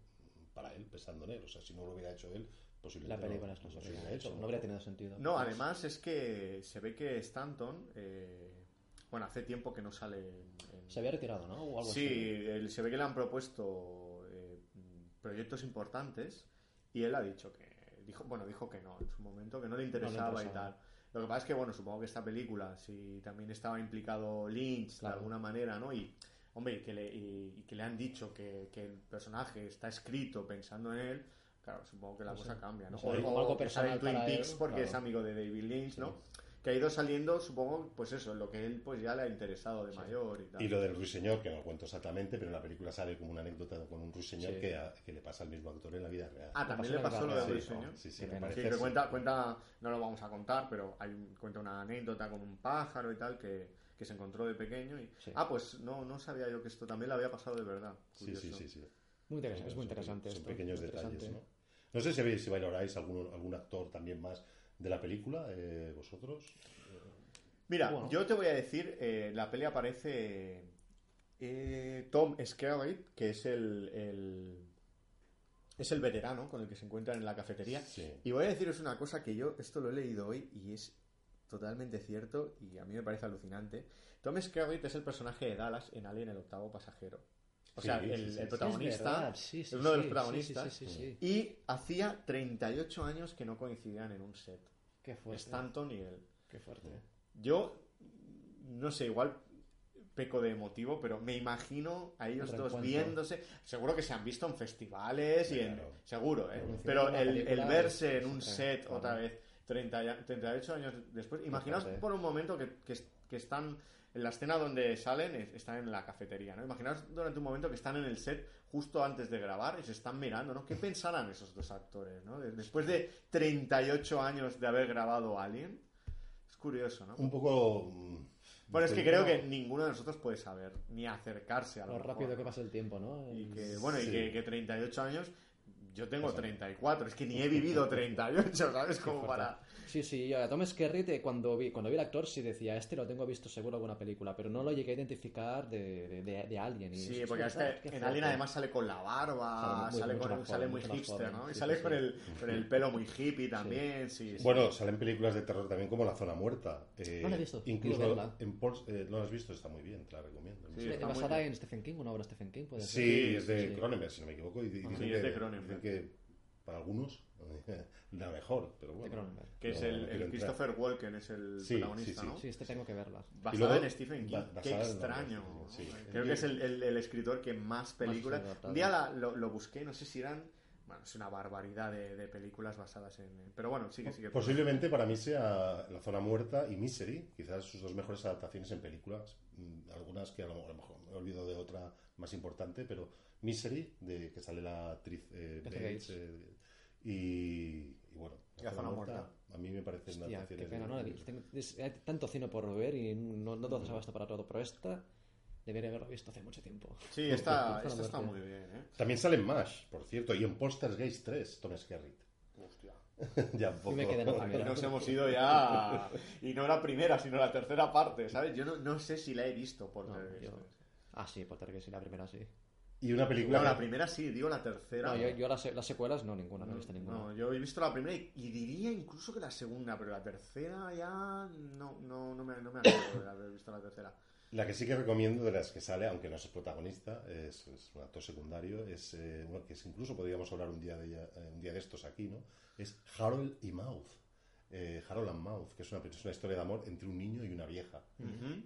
para él, pensando en él. O sea, si no lo hubiera hecho él,
La película
no,
es no,
no
se
se
hubiera
hubiera
hecho, no habría tenido sentido.
No, además es que se ve que Stanton, eh, bueno, hace tiempo que no sale en- en-
Se había retirado, ¿no? O algo
Sí,
así.
él- se ve que le han propuesto eh, proyectos importantes y él ha dicho que dijo, bueno, dijo que no en su momento, que no le interesaba, y
interesaba.
tal. Lo que pasa es que, bueno, supongo que esta película, si también estaba implicado Lynch
Claro.
de alguna manera, ¿no? Y, hombre, y que le, y, y que le han dicho que, que el personaje está escrito pensando en él, claro, supongo que la
No sé,
cosa cambia, ¿no?
no sé,
o,
algo
o en
personal
Twin Peaks
él,
porque
claro.
es amigo de David Lynch, ¿no? Que ha ido saliendo, supongo, pues eso, lo que él pues ya le ha interesado de mayor y tal.
Y lo del ruiseñor, que no lo cuento exactamente, pero en la película sale como una anécdota con un ruiseñor
Sí.
que, a- que le pasa al mismo actor en la vida real.
Ah, también le
pasó
pasó
en
lo del
sí,
ruiseñor.
sí, sí,
Qué
me.
Sí,
parece
que cuenta, cuenta, no lo vamos a contar, pero hay cuenta una anécdota con un pájaro y tal que, que se encontró de pequeño y...
Sí.
Ah, pues no, no sabía yo que esto también le había pasado de verdad.
Sí,
Curioso.
sí, sí, sí.
Muy interesante, es muy interesante
Son
esto.
pequeños detalles,
interesante.
¿no? No sé si, veis, si valoráis algún, algún actor también más de la película, eh, vosotros.
Mira,
Bueno.
yo te voy a decir, eh, la peli aparece eh, Tom Skerritt, que es el, el- es el veterano con el que se encuentran en la cafetería.
Sí.
Y voy a deciros una cosa que yo, esto lo he leído hoy y es totalmente cierto y a mí me parece alucinante. Tom Skerritt es el personaje de Dallas en Alien el octavo pasajero. O sea,
sí,
el,
sí,
el
sí.
Es
protagonista es uno de los protagonistas. Y hacía 38 años que no coincidían en un set.
Qué fuerte.
Stanton y él.
Qué fuerte.
Yo, no sé, igual peco de emotivo, pero me imagino a ellos
El
dos viéndose. Seguro que se han visto en festivales y en.
Claro.
Seguro, ¿eh? Pero el, verse en un set otra vez, 30, ya- 38 años después. Imaginaos por un momento que, que, que están. En la escena donde salen, es- están en la cafetería, ¿no? Imaginaos durante un momento que están en el set justo antes de grabar y se están mirando, ¿no? ¿Qué pensarán esos dos actores, ¿no? De- Después de 38 años de haber grabado Alien. Es curioso, ¿no?
Un poco. mm,
Bueno, es que creo que ninguno de nosotros puede saber, ni acercarse a lo,
Lo
mejor,
rápido que pasa el tiempo, ¿no?
Y que, bueno, y que, que 38 años, yo tengo 34, es que ni he vivido 38, ¿sabes? Como para...
Sí, sí, yo a Tom Skerritt eh, cuando vi, cuando vi el actor sí decía, este lo tengo visto seguro en alguna película, pero no lo llegué a identificar de, de, de- de alguien. y
Sí,
es
porque
verdad,
es que
qué
en
fuerte.
Alien además sale con la barba,
Sale muy-
sale, con,
más
sale
joven,
muy hipster,
joven.
¿no? Y
Sí,
sale
sí,
con,
sí.
el, con el pelo muy hippie también, sí. sí.
Bueno, salen películas de terror también como La Zona Muerta. eh,
No la he visto,
Incluso en Pols- eh, no la has visto, está muy bien, te la recomiendo.
Sí,
Sí,
está muy
basada en Stephen King, una obra de Stephen King, puede ser.
Sí, es de. Cronenberg, si no me equivoco. Y di- dicen
es de Cronenberg.
Que para algunos la mejor, pero bueno.
Que es el. Christopher Walken, es el
Sí,
protagonista,
sí, sí.
¿no?
Sí, este tengo que verla.
Basado
luego-
en Stephen King. Qué
basada en
extraño.
Sí.
Creo que es el, el- el escritor que más películas. Un día la- lo, lo busqué, no sé si eran. Bueno, es una barbaridad de, de películas basadas en. Pero bueno, sigue, sigue.
Posiblemente para mí sea La Zona Muerta y Misery, quizás sus dos mejores adaptaciones en películas. Mm, Algunas que a lo, a lo mejor me olvido de otra más importante, pero Misery, de que sale la actriz eh, Bates, eh, y, y bueno,
La zona muerta.
a mí me parece una
Hostia,
actuación
qué
de-
pena, ¿no? Tengo- es- Hay tanto cine por ver y no, no todo se basta para todo, pero esta debería haberlo visto hace mucho tiempo.
Sí, esta, esta está
muerta.
muy bien, ¿eh?
También sale en MASH, por cierto, y en Posters Gays 3, Tom Skerritt.
Hostia.
ya un poco.
me quedé en la
Aquí
primera.
nos hemos ido ya. Y no la primera, sino la tercera parte, ¿sabes? Yo no, no sé si la he visto por
No, yo- Ah, sí, por que sí, la primera sí.
Y una película.
No, la primera sí, digo la tercera.
No, yo, yo las, las secuelas no, ninguna, no he visto ninguna.
No, yo he visto la primera y, y diría incluso que la segunda, pero la tercera ya no, no, no, me, no me acuerdo de haber visto la tercera.
La que sí que recomiendo de las que sale, aunque no es protagonista, es, es un actor secundario, es eh, bueno, que es- incluso podríamos hablar un día de ella- eh, un día de estos aquí, ¿no? Es Harold y Mouth. Eh, Harold and Mouth, que es una, es una historia de amor entre un niño y una vieja.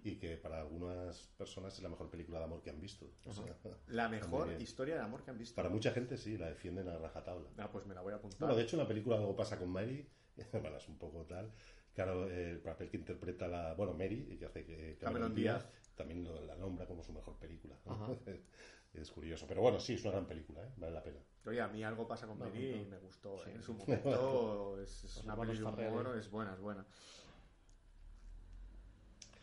Y que para algunas personas es la mejor película de amor que han visto. O sea,
La mejor historia de amor que han visto.
para mucha gente sí, la defienden a rajatabla.
Ah, pues me la voy a apuntar.
Bueno, de hecho, en la película algo pasa con Mary. bueno, es un poco tal. Claro, eh, el papel que interpreta la. Bueno, Mary, que hace que
Cameron Díaz.
también lo- la nombra como su mejor película. Es curioso. Pero bueno, sí, es una gran película, ¿eh? vale la pena.
Oye, a mí algo pasa con
No,
y me gustó.
Sí.
¿eh? En su momento es, es
Los
una película bueno, es buena, es buena.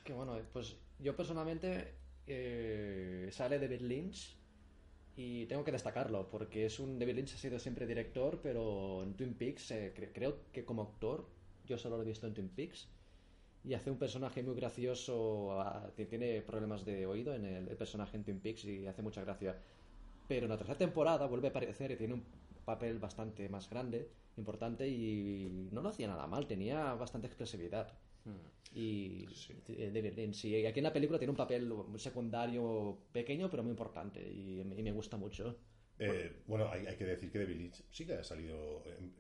Que bueno, pues yo personalmente eh, sale David Lynch y tengo que destacarlo porque es un David Lynch ha sido siempre director, pero en Twin Peaks eh, cre- creo que como actor yo solo lo he visto en Twin Peaks y hace un personaje muy gracioso, ah, ti- tiene problemas de oído en el, el personaje en Twin Peaks y hace mucha gracia. Pero en la tercera temporada vuelve a aparecer y tiene un papel bastante más grande, importante y no lo hacía nada mal, tenía bastante expresividad. Y eh, David Lynch, y aquí en la película tiene un papel secundario pequeño pero muy importante y, y me gusta mucho.
Eh, bueno, hay, hay que decir que Lynch sí que ha salido. eh,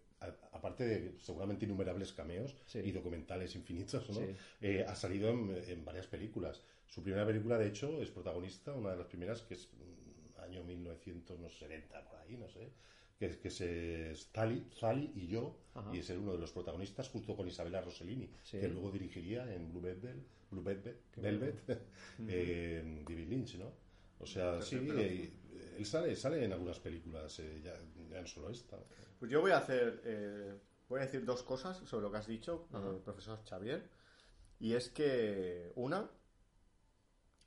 aparte de seguramente innumerables cameos
Sí.
y documentales infinitos, ¿no?
Sí.
Eh, ha salido en, en varias películas. Su primera película, de hecho, es protagonista, una de las primeras, que es mm, año 1970, por ahí, no sé, que, es- que es, Sally, Sally y yo,
Ajá.
y es uno de los protagonistas, junto con Isabella Rossellini,
Sí.
que luego dirigiría en Blue Velvet, Blue Velvet, Velvet, eh, David Lynch, ¿no? O sea, sí, eh, él sale, sale en algunas películas, eh, ya, ya no solo esta.
Pues yo voy a hacer, eh, voy a decir dos cosas sobre lo que has dicho, eh, profesor Xavier. Y es que, una,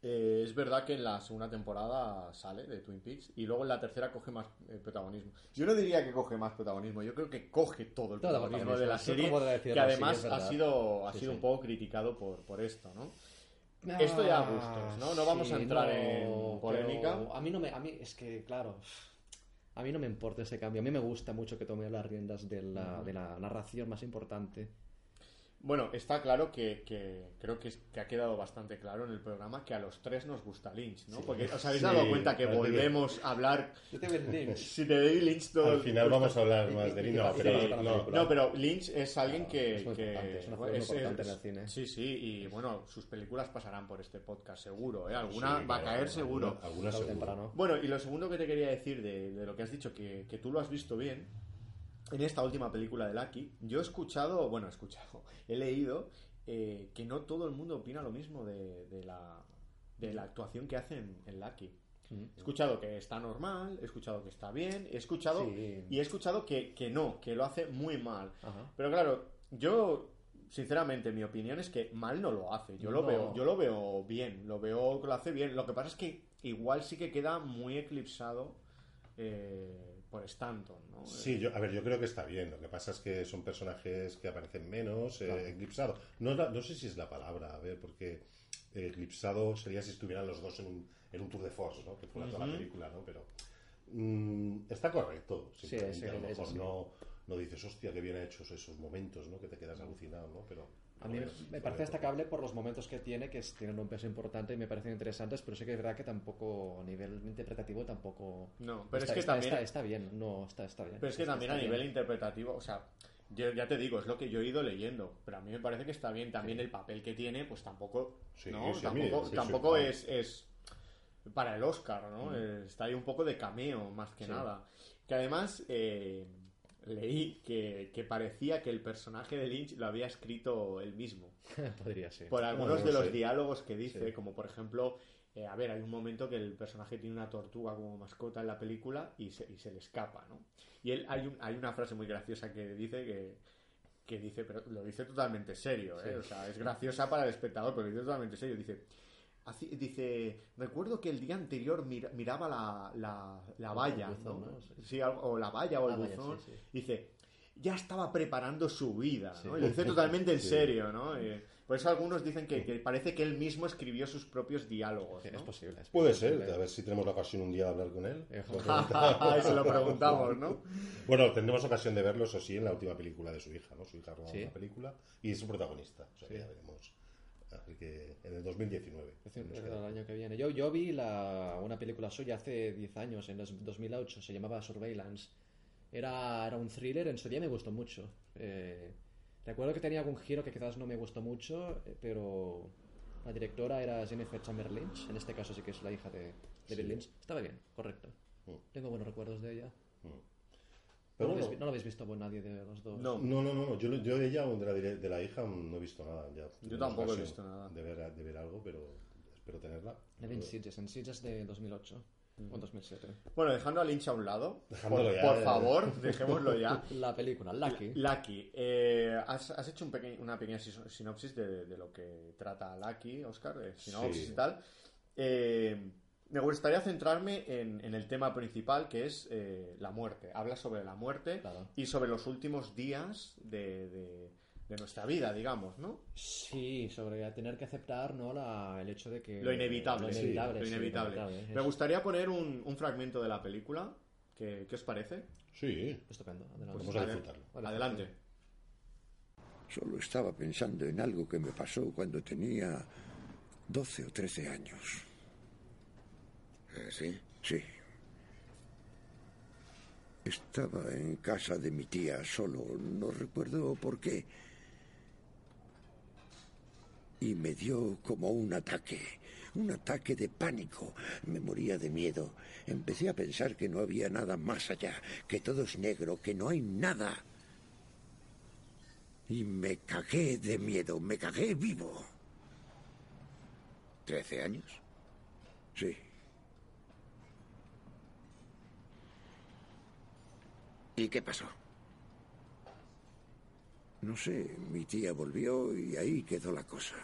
eh, es verdad que en la segunda temporada sale de Twin Peaks y luego en la tercera coge más eh, protagonismo. Yo no diría que coge más protagonismo, yo creo que coge todo el
Todo
protagonismo
protagonismo,
de la serie,
de
que además
sí,
ha sido, ha
Sí,
sido
sí.
un poco criticado por, por esto, ¿no? Esto ya a gustos, ¿no? No vamos a entrar en polémica.
A mí no me, a mí es que claro, a mí no me importa ese cambio. A mí me gusta mucho que tome las riendas de la, de la narración más importante.
Bueno, está claro que, que creo que, es- que ha quedado bastante claro en el programa que a los tres nos gusta Lynch, ¿no? Porque os habéis
Sí,
dado cuenta que volvemos a hablar
Yo te veo Lynch.
si de David Lynch todo
Al final vamos a hablar más de Lynch, no, pero
y-
no,
No, pero Lynch es alguien que...
es muy
que-
importante, es una importante en el cine.
Sí, sí, y bueno, sus películas pasarán por este podcast seguro, ¿eh? Alguna
Sí,
va a caer
alguna-
seguro.
Alguna seguro.
temprano.
Bueno, y lo segundo que te quería decir de, de lo que has dicho, que, que tú lo has visto bien, en esta última película de Lucky, yo he escuchado, bueno, he escuchado, he leído eh, que no todo el mundo opina lo mismo de, de la, de la actuación que hace en, en Lucky. He escuchado que está normal, he escuchado que está bien, he escuchado
Sí.
y he escuchado que, que no, que lo hace muy mal.
Ajá.
Pero claro, yo sinceramente mi opinión es que mal no lo hace. Yo lo veo, yo lo veo bien, lo veo que lo hace bien. Lo que pasa es que igual sí que queda muy eclipsado eh, por Stanton, ¿no?
Sí, yo, a ver, yo creo que está bien. Lo que pasa es que son personajes que aparecen menos, eh, eclipsado. No, es la- no sé si es la palabra, a ver, porque eh, eclipsado sería si estuvieran los dos en un, en un tour de force, ¿no? Que fuera toda la película, ¿no? Pero mm, está correcto.
Sí, sí,
a lo mejor no, no dices, hostia, qué bien ha hecho esos momentos, ¿no? Que te quedas alucinado, ¿no? Pero
A mí me, parece destacable por los momentos que tiene, que es- tienen un peso importante y me parecen interesantes, pero sí que es verdad que tampoco, a nivel interpretativo, tampoco...
No, pero
está,
es que
está-
también...
está- está bien, no, está, está bien.
Pero es que
Está-
también
está
a nivel
bien.
interpretativo, o sea, yo ya te digo, es lo que yo he ido leyendo, pero a mí me parece que está bien también el papel que tiene, pues tampoco,
Sí,
¿no?
sí,
tampoco tampoco es, es para el Oscar, ¿no? Eh, Está ahí un poco de cameo, más que
Sí.
nada. Que además, eh, leí que, que parecía que el personaje de Lynch lo había escrito él mismo.
Podría ser.
Por algunos
no
de
lo
los diálogos que dice,
Sí.
como por ejemplo, eh, a ver, hay un momento que el personaje tiene una tortuga como mascota en la película y se, y se le escapa, ¿no? Y él hay, un- hay una frase muy graciosa que dice que, que dice, pero lo dice totalmente serio, ¿eh? O sea, es graciosa para el espectador, pero lo dice totalmente serio. Dice, así- dice, recuerdo que el día anterior mira- miraba la, la, la valla,
buzón,
¿no?
¿no? Sí.
Sí, o la valla o el
La valla,
buzón.
sí, sí.
Dice, ya estaba preparando su vida, ¿no? Y lo dice totalmente en
Sí.
serio, ¿no? Eh, por eso algunos dicen que, que parece que él mismo escribió sus propios diálogos, ¿no?
Es posible. es
Puede
posible.
ser, a ver si tenemos la ocasión un día de hablar con él.
Eh,
Lo.
Se lo preguntamos, ¿no?
Bueno, tendremos ocasión de verlo, eso sí, en la última película de su hija, ¿no? Su hija roba
Sí.
una película y es su protagonista. O sea,
Sí.
ya veremos. Que en el 2019.
Es el año que viene. Yo, yo vi la, una película suya hace 10 años, en dos- 2008, se llamaba Surveillance. Era, era un thriller, en su día me gustó mucho. Eh, recuerdo que tenía algún giro que quizás no me gustó mucho, eh, pero la directora era Jennifer Chamber Lynch, en este caso sí que es la hija de David
Sí.
Lynch. Estaba bien, correcto.
Mm.
Tengo buenos recuerdos de ella.
Pero
no, lo
bueno,
no lo habéis visto por nadie de los dos.
No.
No, no, no, yo, yo de ella, de la, de la hija, no he visto nada. Ya tendremos
tampoco he visto nada.
De ver, de ver algo, pero espero tenerla.
En Sitges, en Sitges de 2008 o 2007.
Bueno, dejando a Lynch a un lado, por,
ya,
por
eh.
favor, dejémoslo ya.
La película, Lucky.
Lucky, eh, has, has hecho un peque- una pequeña sis- sinopsis de, de lo que trata Lucky, Oscar, de sinopsis
Sí.
y tal. Eh, me gustaría centrarme en, en el tema principal, que es eh, la muerte. Habla sobre la muerte
Claro.
y sobre los últimos días de, de- de nuestra vida, digamos, ¿no?
Sí, sobre tener que aceptar ¿no? la, el hecho de que...
Lo inevitable,
Lo
sí,
inevitable,
lo
sí,
inevitable.
inevitable.
Me gustaría poner un, un fragmento de la película. ¿Qué, qué os parece?
Sí,
Estupendo. Adelante.
vamos a disfrutarlo.
Vale,
Adelante.
Solo estaba pensando en algo que me pasó cuando tenía 12 o 13 años.
¿Sí?
Sí. Estaba en casa de mi tía solo, no recuerdo por qué. Y me dio como un ataque, un ataque de pánico. Me moría de miedo. Empecé a pensar que no había nada más allá, que todo es negro, que no hay nada. Y me cagué de miedo, me cagué vivo.
¿Trece años?
Sí.
¿Y qué pasó?
No sé, mi tía volvió y ahí quedó la cosa.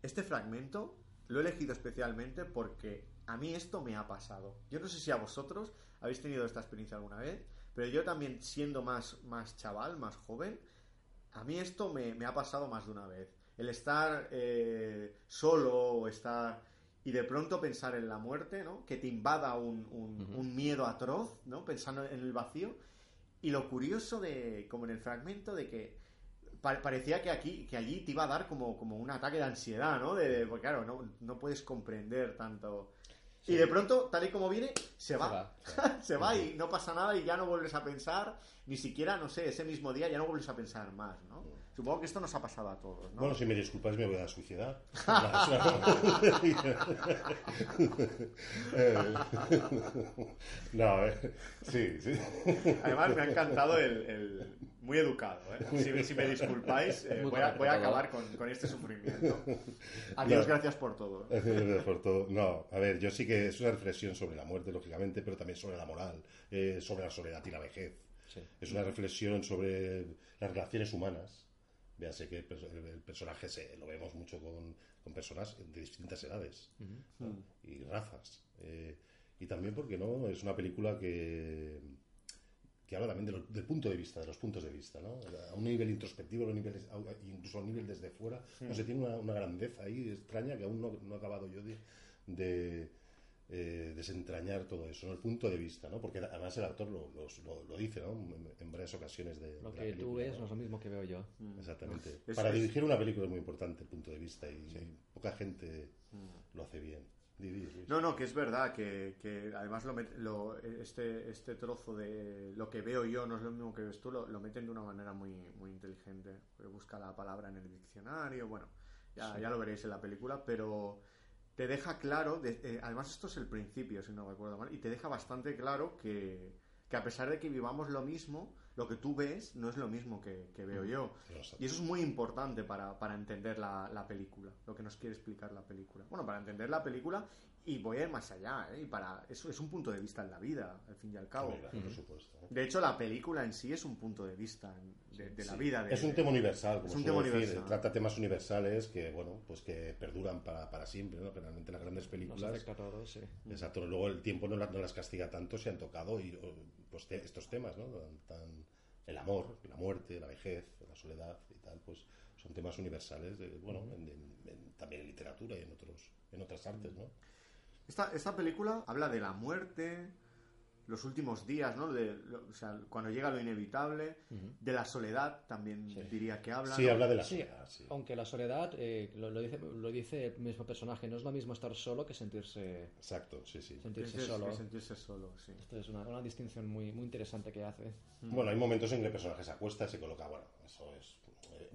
Este fragmento lo he elegido especialmente porque a mí esto me ha pasado. Yo no sé si a vosotros habéis tenido esta experiencia alguna vez, pero yo también siendo más, más chaval, más joven, a mí esto me, me ha pasado más de una vez. El estar eh, solo o estar... Y de pronto pensar en la muerte, ¿no? Que te invada un, un- un miedo atroz, ¿no? Pensando en el vacío. Y lo curioso de, como en el fragmento, de que pa- parecía que aquí, que allí te iba a dar como, como un ataque de ansiedad, ¿no? De, de- porque claro, no, no puedes comprender tanto. Y de pronto, tal y como viene, se va. Se va, y no pasa nada y ya no vuelves a pensar, ni siquiera, no sé, ese mismo día ya no vuelves a pensar más, ¿no? Supongo que esto nos ha pasado a todos, ¿no?
Bueno, si me disculpáis me voy a suicidar. No, eh, sí, sí.
Además, me ha encantado el... el- Muy educado, ¿eh? Si, si me disculpáis, eh, voy, a, voy a acabar con, con este sufrimiento. Adiós,
No.
gracias por todo.
Por todo. No, a ver, yo sí que es una reflexión sobre la muerte, lógicamente, pero también sobre la moral, eh, sobre la soledad y la vejez.
Sí.
Es una reflexión sobre las relaciones humanas. Véase que el, perso- el- el personaje se, lo vemos mucho con, con personas de distintas edades ¿no? y razas. Eh, y también, porque no, es una película que, que habla también de lo- del punto de vista, de los puntos de vista, ¿no? A un nivel introspectivo, a un nivel- incluso a un nivel desde fuera. No sé, tiene una, una grandeza ahí extraña que aún no, no he acabado yo de, de, eh, desentrañar todo eso, ¿no? el punto de vista, ¿no? Porque además el autor lo, lo- lo- lo dice, ¿no? En, en varias ocasiones de,
Lo
de
que tú
película,
ves
¿no?
no es lo mismo que veo yo.
Exactamente.
Es-
Para
es-
dirigir una película es muy importante el punto de vista y poca gente lo hace bien.
No, no, que es verdad que, que además lo met- lo- este, este trozo de lo que veo yo no es lo mismo que ves tú, lo, lo meten de una manera muy, muy inteligente. Busca la palabra en el diccionario, bueno, ya, ya lo veréis en la película, pero te deja claro, de- eh, además esto es el principio, si no recuerdo mal, y te deja bastante claro que que a pesar de que vivamos lo mismo, lo que tú ves no es lo mismo que, que veo yo. Y eso es muy importante para, para entender la, la película, lo que nos quiere explicar la película. Bueno, para entender la película y voy a ir más allá, ¿eh? Y para, eso es un punto de vista en la vida, al fin y al cabo. De hecho, la película en sí es un punto de vista en- de, de la vida. De,
Es un tema universal, como
Es un tema
decir,
universal.
trata temas universales que, bueno, pues que perduran para, para siempre, ¿no? Generalmente las grandes
Nos
películas...
afecta a todos, sí.
Exacto, luego el tiempo no, la- no las castiga tanto, se han tocado y, pues, te- estos temas, ¿no? Tan- el amor, la muerte, la vejez, la soledad y tal, pues son temas universales, de, bueno, en- en- en- también en literatura y en otros en otras artes, ¿no?
Esta, esta película habla de la muerte, los últimos días, ¿no? De, lo- o sea, cuando llega lo inevitable, de la soledad también diría que habla.
Sí,
¿no?
habla de la
Sí,
soledad, sí.
aunque la soledad, eh, lo, lo dice, lo dice el mismo personaje, no es lo mismo estar solo que sentirse,
Exacto, sí, sí.
sentirse solo.
que sentirse solo, sí.
Esto es una, una distinción muy, muy interesante que hace.
Bueno, hay momentos en que el personaje se acuesta y se coloca, bueno, eso es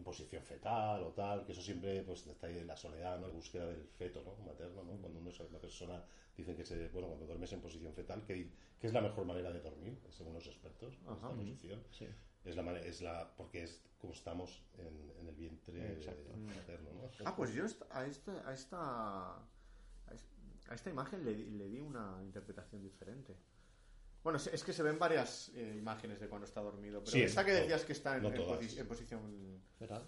posición fetal o tal, que eso siempre pues está ahí en la soledad, ¿no? La búsqueda del feto, ¿no? Materno, ¿no? Cuando uno es una persona, dicen que se, bueno, cuando duermes en posición fetal, que, que es la mejor manera de dormir, según los expertos, esta posición.
Sí.
Es la, es la, porque es como estamos en, en el vientre
Exacto.
materno, ¿no?
Ah, pues yo esta- a esta, a esta, a es- a esta imagen le, di- le di una interpretación diferente. Bueno, es que se ven varias eh, imágenes de cuando está dormido, pero
Sí,
esta que
no-
decías que está en,
no
en posi- en posición...
¿Verdad?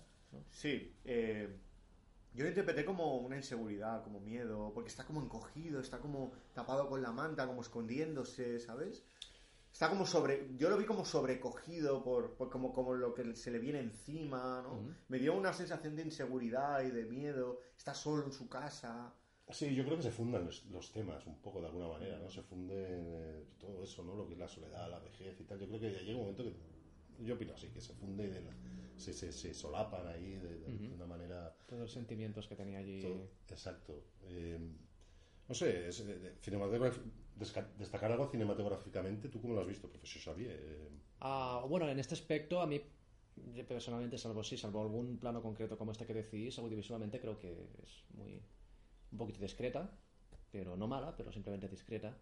Sí, eh, yo lo interpreté como una inseguridad, como miedo, porque está como encogido, está como tapado con la manta, como escondiéndose, ¿sabes? Está como sobre. Yo lo vi como sobrecogido por, por como, como lo que se le viene encima, ¿no? Me dio una sensación de inseguridad y de miedo. Está solo en su casa.
Sí, yo creo que se fundan los, los temas un poco de alguna manera, ¿no? Se funde todo eso, ¿no? Lo que es la soledad, la vejez y tal. Yo creo que ya llega un momento que, yo opino así, que se funde, de la- se, se, se solapan ahí de, de- de una manera...
Todos los sentimientos que tenía allí.
todo- exacto. Eh, no sé, es, eh, destacar algo cinematográficamente, ¿tú cómo lo has visto, profesor Xavier? Eh,
Ah, bueno, en este aspecto, a mí personalmente, salvo sí, salvo algún plano concreto como este que decís, audiovisualmente creo que es muy un poquito discreta, pero no mala, pero simplemente discreta.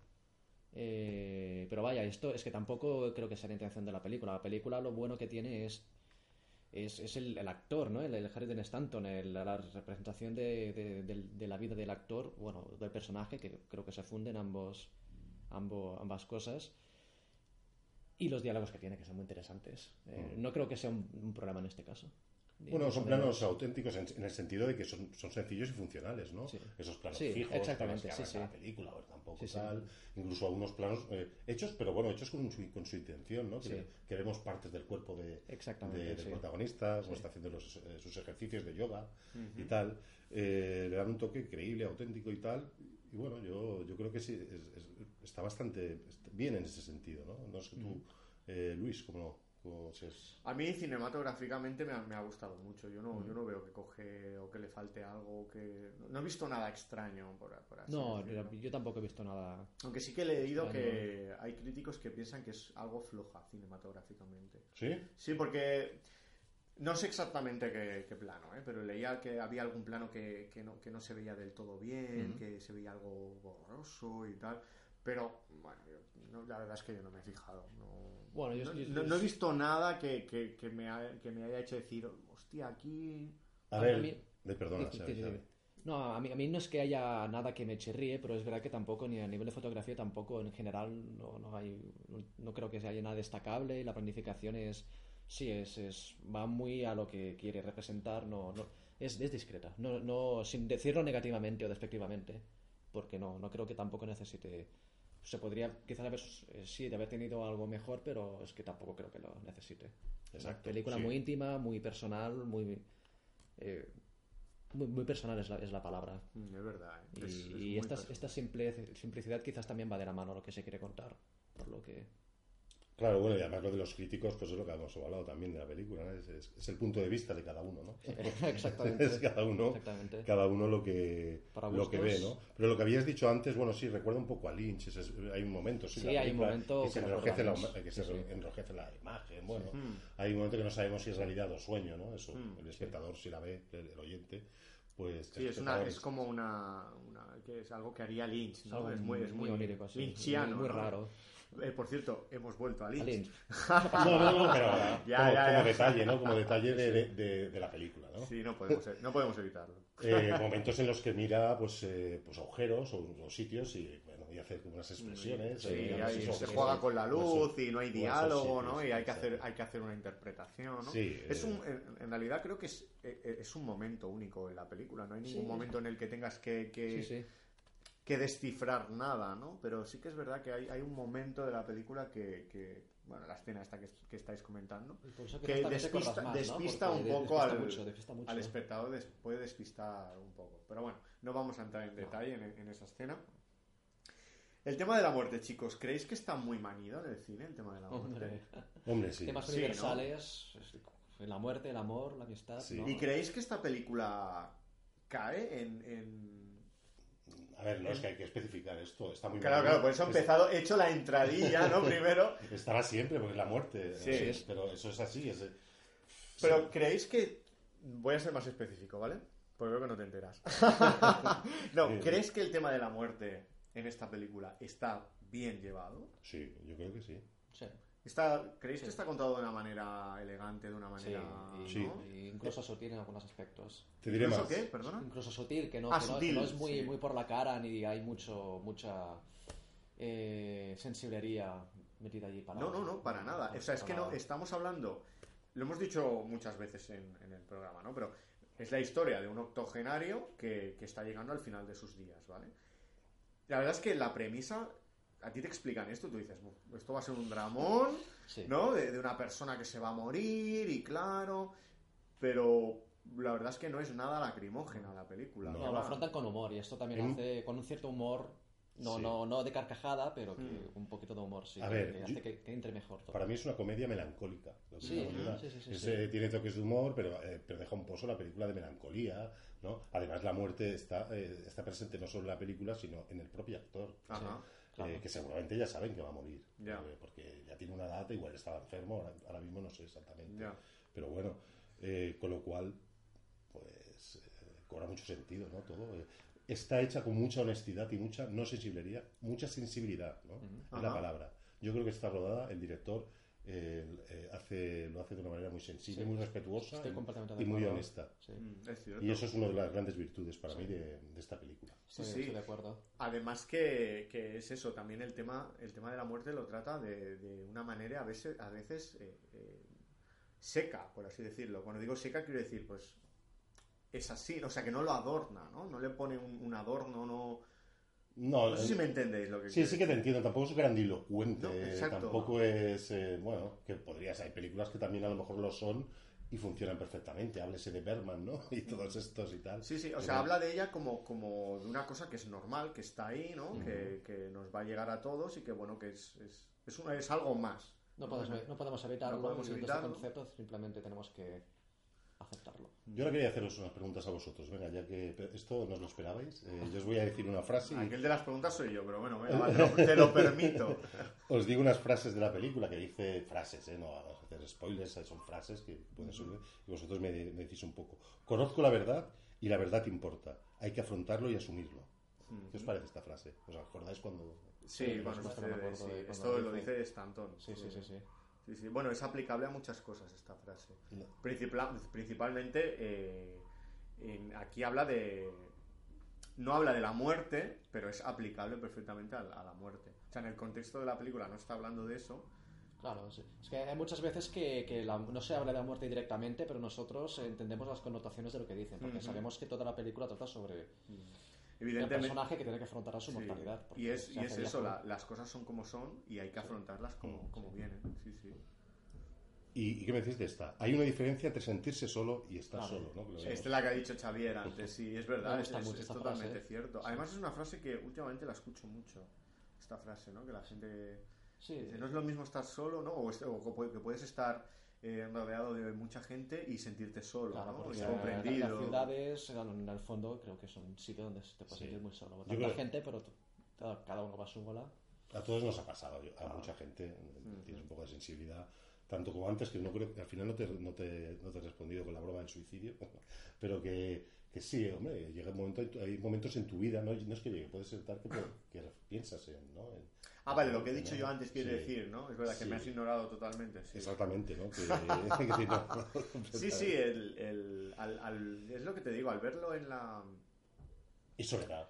Eh, pero vaya, esto es que tampoco creo que sea la intención de la película. La película lo bueno que tiene es es, es el, el actor, ¿no? El, el Harry Stanton, el- la representación de, de- del- de la vida del actor, bueno, del personaje, que creo que se funden ambos, ambos, ambas cosas. Y los diálogos que tiene, que son muy interesantes. Eh, No creo que sea un, un problema en este caso.
Bueno, son planos auténticos en, en el sentido de que son, son sencillos y funcionales, ¿no?
Sí.
Esos planos
Sí,
fijos,
exactamente, sí,
la película, o tampoco tal. Incluso algunos planos eh, hechos, pero bueno, hechos con su, con su intención, ¿no? Que,
Sí.
que vemos partes del cuerpo de, de- del protagonista, como está haciendo los, eh, sus ejercicios de yoga y tal. Eh, le dan un toque creíble, auténtico y tal. Y bueno, yo, yo creo que sí, es- es- está bastante bien en ese sentido, ¿no? No sé tú, eh, Luis, ¿cómo, cómo se es?
A mí cinematográficamente me ha, me ha gustado mucho. Yo no, yo no veo que coge o que le falte algo. que No he visto nada extraño por, por así
No,
decirlo.
yo, yo tampoco he visto nada.
Aunque sí que he leído
Extraño.
que hay críticos que piensan que es algo floja cinematográficamente.
¿Sí?
Sí, porque no sé exactamente qué, qué plano, ¿eh? pero leía que había algún plano que, que no, que no se veía del todo bien, que se veía algo borroso y tal. Pero, bueno, yo- no, la verdad es que yo no me he fijado. No,
Bueno, yo-
no,
yo-
no-
yo-
no he visto nada que, que, que me, ha- que me haya hecho decir, hostia, aquí...
A
A
ver,
mí-
de perdona,
Sí,
Xavi,
sí, sí.
Xavi.
No, a mí, a mí no es que haya nada que me chirríe, pero es verdad que tampoco, ni a nivel de fotografía, tampoco en general, no, no hay, no, creo que haya nada destacable. La planificación es, sí, es, es va muy a lo que quiere representar, no, no, es, es discreta, no, no, sin decirlo negativamente o despectivamente, porque no, no creo que tampoco necesite. Se podría quizás haber, eh, sí, de haber tenido algo mejor, pero es que tampoco creo que lo necesite.
Exacto,
película
sí.
muy íntima, muy personal, muy, eh, muy, muy personal es la, es la palabra.
Mm, Es verdad. ¿eh?
Y,
Es- es
y
muy
esta, esta simple- simplicidad quizás también va de la mano a lo que se quiere contar. Por lo que.
Claro, bueno, y además lo de los críticos, pues es lo que hemos hablado también de la película, ¿no? es, es- es el punto de vista de cada uno, ¿no?
Exactamente.
es cada uno,
Exactamente.
cada uno lo que,
Para
lo que ve, ¿no? Pero lo que habías dicho antes, bueno, sí, recuerda un poco a Lynch, es- es- hay un momento, sí,
Sí,
la
hay un momento
que se, enrojece la,
recordamos.
que se
Sí, sí.
enrojece la imagen, bueno, hay un momento que no sabemos si es realidad o sueño, ¿no? Eso, el espectador si la ve, el, el oyente, pues...
Sí, es, una, es como una, una- que es algo que haría Lynch, ¿no? es muy, es muy,
onírico, sí.
lynchiano.
Muy, muy
¿no? Eh, por cierto, hemos vuelto a Lynch.
A Lynch.
No, no, no, pero
Ya,
como,
ya,
como
ya.
detalle, ¿no? Como detalle de, de- de- de la película, ¿no?
Sí, no podemos, no podemos evitarlo.
Eh, momentos en los que mira pues, eh, pues agujeros o, o sitios y, bueno, y hace como unas expresiones.
Sí,
eh,
se juega con la luz y no hay diálogo,
sitios,
¿no? Y hay que hacer, hay que hacer una interpretación, ¿no?
Sí,
es
eh,
un, en, en realidad creo que es, eh, es un momento único en la película. No hay ningún
Sí.
momento en el que tengas que, que,
Sí, sí.
Que descifrar nada, ¿no? Pero sí que es verdad que hay, hay un momento de la película que, que, bueno, la escena esta que, que estáis comentando, que despista,
más, ¿no?
un poco
despista
al,
mucho, despista mucho.
al espectador, des- puede despistar un poco. Pero bueno, no vamos a entrar en detalle en, en esa escena. El tema de la muerte, chicos, ¿creéis que está muy manido en el cine, el tema de la muerte?
Hombre,
Hombre, sí.
temas
Sí,
universales, es- la muerte, el amor, la amistad.
Sí.
¿no?
¿Y creéis que esta película cae en... en-
A ver, no, es que hay que especificar esto. Está muy
Claro,
mal,
claro, por eso he empezado, he hecho la entradilla, ¿no? Primero.
Estará siempre, porque es la muerte.
Sí.
Pero eso es así. Es,
Pero
sí.
¿creéis que... Voy a ser más específico, ¿vale? Porque veo que no te enteras. no. ¿crees que el tema de la muerte en esta película está bien llevado?
Sí, yo creo que sí.
Sí,
Está, ¿Creéis
Sí.
que está contado de una manera elegante, de una
sí,
manera...
y,
Sí.
¿no?
y incluso sutil en algunos aspectos.
Te diré
¿Incluso
más.
qué? ¿Perdona?
Incluso sutil, que no,
Ah,
que no-
sutil,
que no es muy,
sí.
muy por la cara ni hay mucho mucha eh, sensiblería metida allí para
No, no, no, para nada. O sea, es que no, estamos hablando, lo hemos dicho muchas veces en, en el programa, ¿no? Pero es la historia de un octogenario que, que está llegando al final de sus días, ¿vale? La verdad es que la premisa, a ti te explican esto, tú dices, "Buf, esto va a ser un dramón,
Sí.
¿no? De, de una persona que se va a morir y claro, pero la verdad es que no es nada lacrimógena la película.
No.
Lo afrontan con humor y esto también
En-
hace con un cierto humor, no,
Sí.
no, no de carcajada, pero que
Mm.
un poquito de humor, sí,
A
que,
ver,
que
yo-
hace que, que entre mejor todo.
Para mí es una comedia melancólica. lo que
Sí, sí, sí, sí,
Es,
sí.
eh, tiene toques de humor, pero, eh, pero deja un pozo la película de melancolía. ¿no? Además, la muerte está, eh, está presente no solo en la película, sino en el propio actor.
Ajá.
Claro.
eh, que seguramente ya saben que va a morir.
Ya.
eh, porque ya tiene una edad, igual estaba enfermo, ahora, ahora mismo no sé exactamente. Pero bueno, eh, con lo cual, pues eh, cobra mucho sentido, ¿no? Todo. está hecha con mucha honestidad y mucha no sensibilidad, mucha sensibilidad, ¿no? Es la palabra. Yo creo que está rodada, el director eh, eh, hace, lo hace de una manera muy sensible,
Sí.
muy respetuosa
Estoy
y-
completamente de
y muy honesta.
Sí,
Mm, es cierto.
Y eso es una de las grandes virtudes para mí de, de esta película.
Sí, sí.
estoy de acuerdo.
Además que, que es eso, también el tema, el tema de la muerte lo trata de, de una manera a veces, a veces eh, eh, seca, por así decirlo. Cuando digo seca quiero decir, pues es así, o sea que no lo adorna, ¿no? No le pone un, un adorno, no...
No,
No sé
eh,
si me entendéis lo que
Sí,
quiero
sí que te entiendo, tampoco es grandilocuente,
No, exacto.
tampoco es, eh, bueno, que podrías, hay películas que también a lo mejor lo son y funcionan perfectamente, háblese de Berman, ¿no? Y todos estos y tal.
Sí, sí, o
Pero-
sea, habla de ella como, como de una cosa que es normal, que está ahí, ¿no? que, que nos va a llegar a todos y que, bueno, que es, es, es, una- es algo más.
No podemos, no podemos evitarlo,
No podemos evitarlo.
ese concepto simplemente tenemos que aceptarlo.
Yo ahora quería haceros unas preguntas a vosotros, venga, ya que esto no os lo esperabais, eh, yo os voy a decir una frase y
Aquel de las preguntas soy yo, pero bueno, venga, va, te, lo, te lo permito.
os digo unas frases de la película que dice frases, ¿eh? no vamos a hacer spoilers, son frases que pueden subir y vosotros me, me decís un poco. Conozco la verdad y la verdad importa, hay que afrontarlo y asumirlo. ¿Qué os parece esta frase? ¿Os acordáis cuando...?
Sí,
me acuerdo
sí,
de cuando
esto
lo dice
Stanton.
Sí, sí, sí, sí.
Sí, sí. Bueno, es aplicable a muchas cosas esta frase.
No.
Principal- principalmente, eh, en- aquí habla de... No habla de la muerte, pero es aplicable perfectamente a, la- a la muerte. O sea, en el contexto de la película no está hablando de eso.
Claro, sí. Es que hay muchas veces que, que la- no se habla de la muerte directamente, pero nosotros entendemos las connotaciones de lo que dicen, porque sabemos que toda la película trata sobre
Evidentemente...
personaje que tiene que afrontar a su
sí.
mortalidad.
Y es, y es eso, la- las cosas son como son y hay que afrontarlas como, como vienen. Sí, sí.
¿Y, y qué me decís de esta? Hay una diferencia entre sentirse solo y estar
Claro.
solo, ¿no?
Esta es la que ha dicho Xavier antes, sí, es verdad, es, totalmente
frase.
cierto. Además es una frase que últimamente la escucho mucho, esta frase, ¿no? Que la gente
Sí,
dice, no es lo mismo estar solo, ¿no? O, o que puedes estar eh, rodeado de mucha gente y sentirte solo,
claro,
¿no?
porque
comprendido.
las ciudades, en el fondo, creo que son un sitio donde te puedes
Sí.
sentir muy solo. Tanta
creo-
gente, pero tú- cada uno va a su bola.
A todos nos ha pasado, yo- a mucha gente,
Mm.
tienes un poco de sensibilidad, tanto como antes, que no creo, al final no te, no, te, no te he respondido con la broma del suicidio, pero que, que sí, hombre, llega un momento, hay momentos en tu vida, no, no es que llegue, puede ser tal que, que piensas en, ¿no? En-
Ah, vale, lo que he dicho yo antes quiere
Sí.
decir, ¿no? Es verdad que
Sí.
me has ignorado totalmente. Sí,
Exactamente, ¿no? Que, que sí, no,
sí, sí, el, el- al- al- es lo que te digo, al verlo en la...
Y soledad.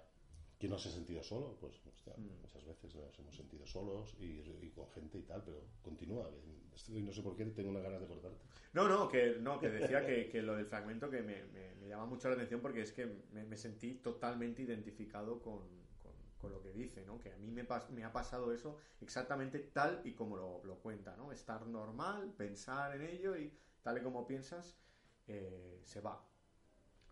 ¿Quién no se ha sentido solo? Pues hostia,
Mm.
muchas veces nos hemos sentido solos y, y con gente y tal, pero continúa. Estoy- no sé por qué tengo unas ganas de cortarte.
No, no, que, no, que decía que, que lo del fragmento que me, me- me llama mucho la atención porque es que me, me sentí totalmente identificado con, con- lo que dice, ¿no? Que a mí me, ha pasado eso exactamente tal y como lo, lo cuenta, ¿no? Estar normal, pensar en ello y tal y como piensas, eh, se va.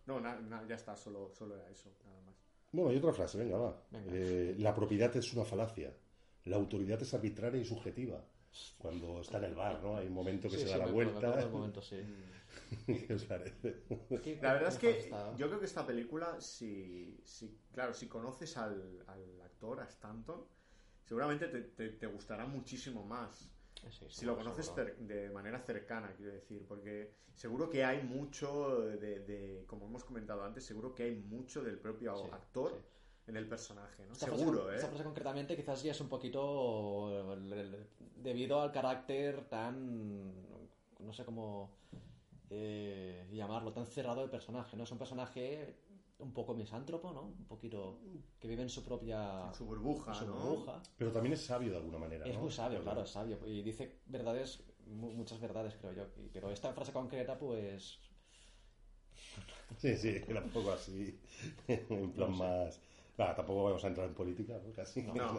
No, na- na- ya está, solo, solo era eso, nada más.
Bueno, hay otra frase, venga, va.
Venga.
Eh, la propiedad es una falacia. La autoridad es arbitraria y subjetiva. Cuando está en el bar, ¿no? Hay un momento que
Sí,
se
sí,
da la
me me
vuelta.
del momento, sí.
¿Qué os parece?
¿Qué-
La verdad es que yo creo que esta película, si, si claro, si conoces al, al actor, a Stanton, seguramente te, te- te gustará muchísimo más.
Sí,
Si lo conoces de manera cercana, quiero decir, porque seguro que hay mucho de, de- como hemos comentado antes, seguro que hay mucho del propio
Sí,
actor
sí.
En el personaje, ¿no?
Esta
seguro, ¿eh?
Esta frase concretamente quizás ya es un poquito debido al carácter tan, no sé cómo eh, llamarlo, tan cerrado del personaje, ¿no? Es un personaje un poco misántropo, ¿no? Un poquito que vive en su propia
En su burbuja,
en su
¿no?
burbuja.
Pero también es sabio de alguna manera.
Es
¿no?
muy sabio, claro, es sabio. Y dice verdades, mu- muchas verdades, creo yo. Pero esta frase concreta, pues...
Sí, sí, era un poco así. En plan
No sé.
más. Nada, tampoco vamos a entrar en política, ¿no? Casi.
No.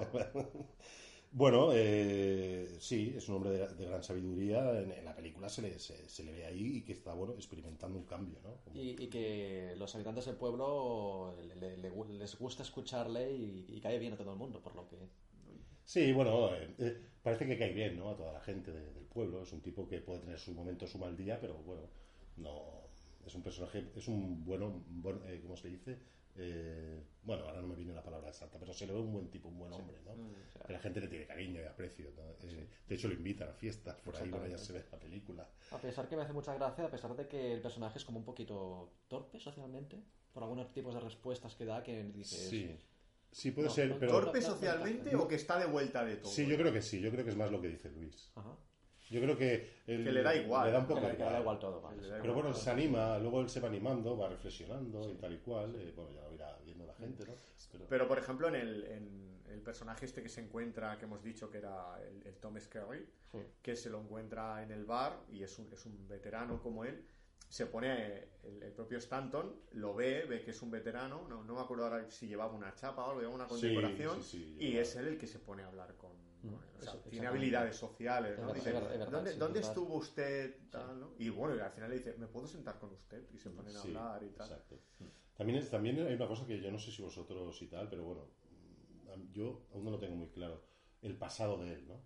bueno, eh, sí, es un hombre de, de gran sabiduría. En, en la película se le, se, se le ve ahí y que está, bueno, experimentando un cambio, ¿no? Como-
Y, y que los habitantes del pueblo le- le- les gusta escucharle y, y cae bien a todo el mundo, por lo que...
Sí, bueno, eh, eh, parece que cae bien, ¿no? A toda la gente de- del pueblo. Es un tipo que puede tener su momento, su mal día, pero bueno, no. Es un personaje, es un bueno, un buen, eh, ¿cómo se dice? Eh, bueno, ahora no me viene la palabra exacta, pero se le ve un buen tipo, un buen hombre, ¿no?
Mm.
Que la gente le tiene cariño y aprecio. ¿no? Eh, De hecho, lo invitan a fiestas, por ahí, bueno, ya se ve la película.
A pesar que me hace mucha gracia, a pesar de que el personaje es como un poquito torpe socialmente, por algunos tipos de respuestas que da que dices...
Sí, sí puede
No,
ser, pero.
¿Torpe
no, no,
socialmente
no.
o que está de vuelta de todo?
Sí, yo creo que sí, yo creo que es más lo que dice Luis.
Ajá.
Yo creo que. él-
Que le da igual,
Le da un poco
Que le- da
igual.
igual todo, vale.
Le da
Pero
igual.
bueno, se anima, luego él se va animando, va reflexionando y tal y cual. eh, bueno, ya lo irá viendo la gente, ¿no? Pero,
Pero, por ejemplo, en el, en el personaje este que se encuentra, que hemos dicho que era el, el Tom Skerritt,
Sí.
que se lo encuentra en el bar y es un, es un veterano como él, se pone el, el propio Stanton, lo ve, ve que es un veterano, no, no me acuerdo ahora si llevaba una chapa o algo, llevaba una condecoración,
sí, sí,
y es él el que se pone a hablar con... O sea, tiene habilidades sociales, ¿no?
Es
Dice,
es
¿dónde, dónde
es
estuvo usted? Tal, ¿no? Y bueno, y al final le dice, ¿me puedo sentar con usted? Y se ponen a hablar y tal.
Exacto. También, es- también hay una cosa que yo no sé si vosotros y tal, pero bueno, yo aún no lo tengo muy claro. El pasado de él, ¿no?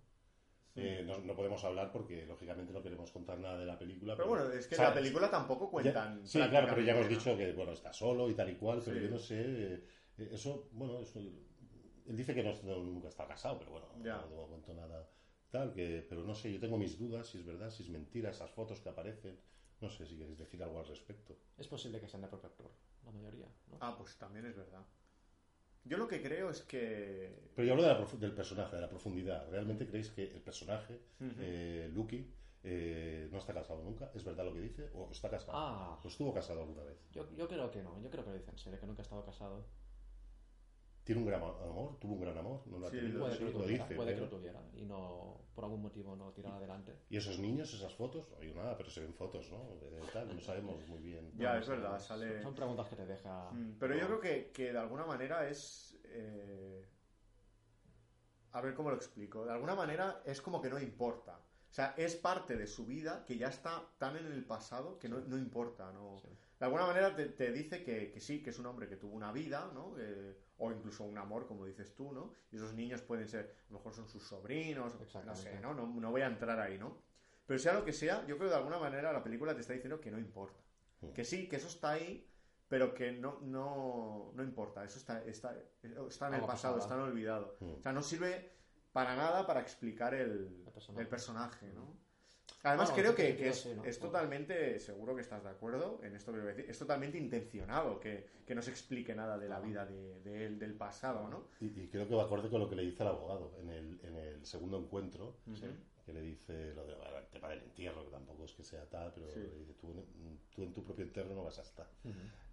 Eh, no, no podemos hablar porque, lógicamente, no queremos contar nada de la película.
Pero bueno, es que en la película tampoco
ya-
cuentan.
sí, claro, pero ya hemos dicho que, bueno, está solo y tal y cual, pero
Sí.
yo no sé. eh, eso, bueno, eso, él dice que no, no- nunca está casado, pero bueno,
Ya.
no, cuento nada tal, que, pero no sé, yo tengo mis dudas si es verdad, si es mentira, esas fotos que aparecen. No sé si queréis decir algo al respecto.
Es posible que sean el propio actor, la mayoría, ¿no?
Ah, pues también es verdad. Yo lo que creo es que.
Pero yo hablo de la del personaje, de la profundidad. ¿Realmente creéis que el personaje, eh, Lucky, eh, no está casado nunca? ¿Es verdad lo que dice? ¿O está casado?
Ah.
¿O estuvo casado alguna vez?
Yo, yo creo que no, yo creo que lo dice en serio, que nunca ha estado casado.
¿Tiene un gran amor? ¿Tuvo un gran amor? ¿No lo ha
Sí,
tenido?
Puede
Sí,
que lo tuviera,
dice.
puede que lo tuviera, y no, por algún motivo no tirar adelante.
¿Y esos niños, esas fotos? No digo nada, pero se ven fotos, ¿no? De tal, no sabemos muy bien.
Ya, es verdad, sale.
Son preguntas que te deja...
Mm, Pero yo creo que, que de alguna manera es. eh, A ver cómo lo explico. De alguna manera es como que no importa. O sea, es parte de su vida que ya está tan en el pasado que no, no importa. ¿no?
Sí.
De alguna manera te, te dice que, que sí, que es un hombre que tuvo una vida, ¿no? Eh, o incluso un amor, como dices tú, ¿no? Y esos niños pueden ser, a lo mejor son sus sobrinos, no sé, ¿no? ¿no? No voy a entrar ahí, ¿no? Pero sea lo que sea, yo creo que de alguna manera la película te está diciendo que no importa.
Mm.
Que sí, que eso está ahí, pero que no, no, no importa. Eso está, está, está en el pasado, está en olvidado.
Mm.
O sea, no sirve para nada para explicar el,
El personaje.
el personaje, ¿no? Además,
Bueno,
creo que, es,
sentido sí, ¿no?
es totalmente, seguro que estás de acuerdo en esto que voy a decir, es totalmente intencionado que, que no se explique nada de la vida de, de él, del pasado, ¿no?
Y, y creo que va acorde con lo que le dice el abogado. En el, en el segundo encuentro, que le dice lo del tema del entierro, que tampoco es que sea tal, pero
Sí.
le dice, tú, en- tú en tu propio entierro no vas a estar.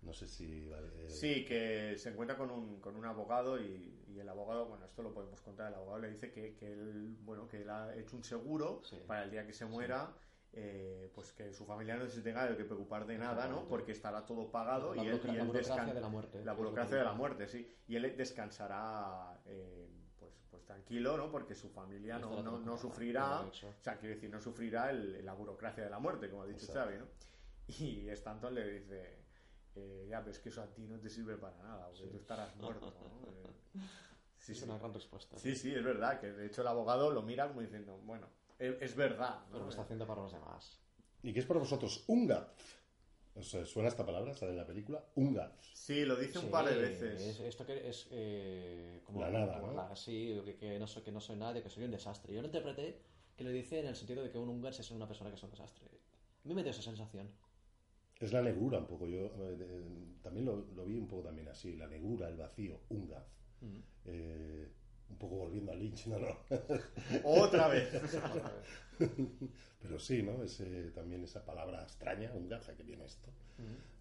No sé si... vale, eh,
Sí, que se encuentra con un, con un abogado y, y el abogado, bueno, esto lo podemos contar, el abogado le dice que, que él, bueno, que él ha hecho un seguro
Sí.
para el día que se muera, eh, pues que su familia no se tenga que preocupar de nada, ¿no? Porque estará todo pagado
La
y él, y
la
él
burocracia
descan-
de la muerte.
La burocracia de la muerte, sí. Y él descansará, eh, tranquilo, ¿no? Porque su familia no, no, no sufrirá, o sea, quiero decir, no sufrirá el- la burocracia de la muerte, como ha dicho
Exacto.
Xavi, ¿no? Y Stanton le dice, eh, ya, pero es que eso a ti no te sirve para nada, porque tú estarás muerto, ¿no? Eh, sí,
Es
sí.
una gran respuesta.
sí, sí, es verdad, que de hecho el abogado lo mira como diciendo, bueno, es, es verdad,
Pero
¿no?
lo está haciendo para los demás.
¿Y qué es para vosotros un gaz? O sea, ¿Suena esta palabra? ¿Sale en la película? Un gaz.
Sí, lo dice un
Sí,
par de veces.
es- esto que es eh, como
La nada,
como
¿no?
la- sí, que, que no soy, que no soy nadie, que soy un desastre. Yo lo interpreté que lo dice en el sentido de que un húngaro es una persona que es un desastre. A mí me dio esa sensación.
Es la negrura un poco. Yo eh, de- también lo, lo vi un poco también así. La negrura, el vacío, un gaz. Eh, un poco volviendo a Lynch, ¿no? no.
Otra vez.
Pero sí, ¿no? Ese, también esa palabra extraña, un gaz, ¿a qué viene esto?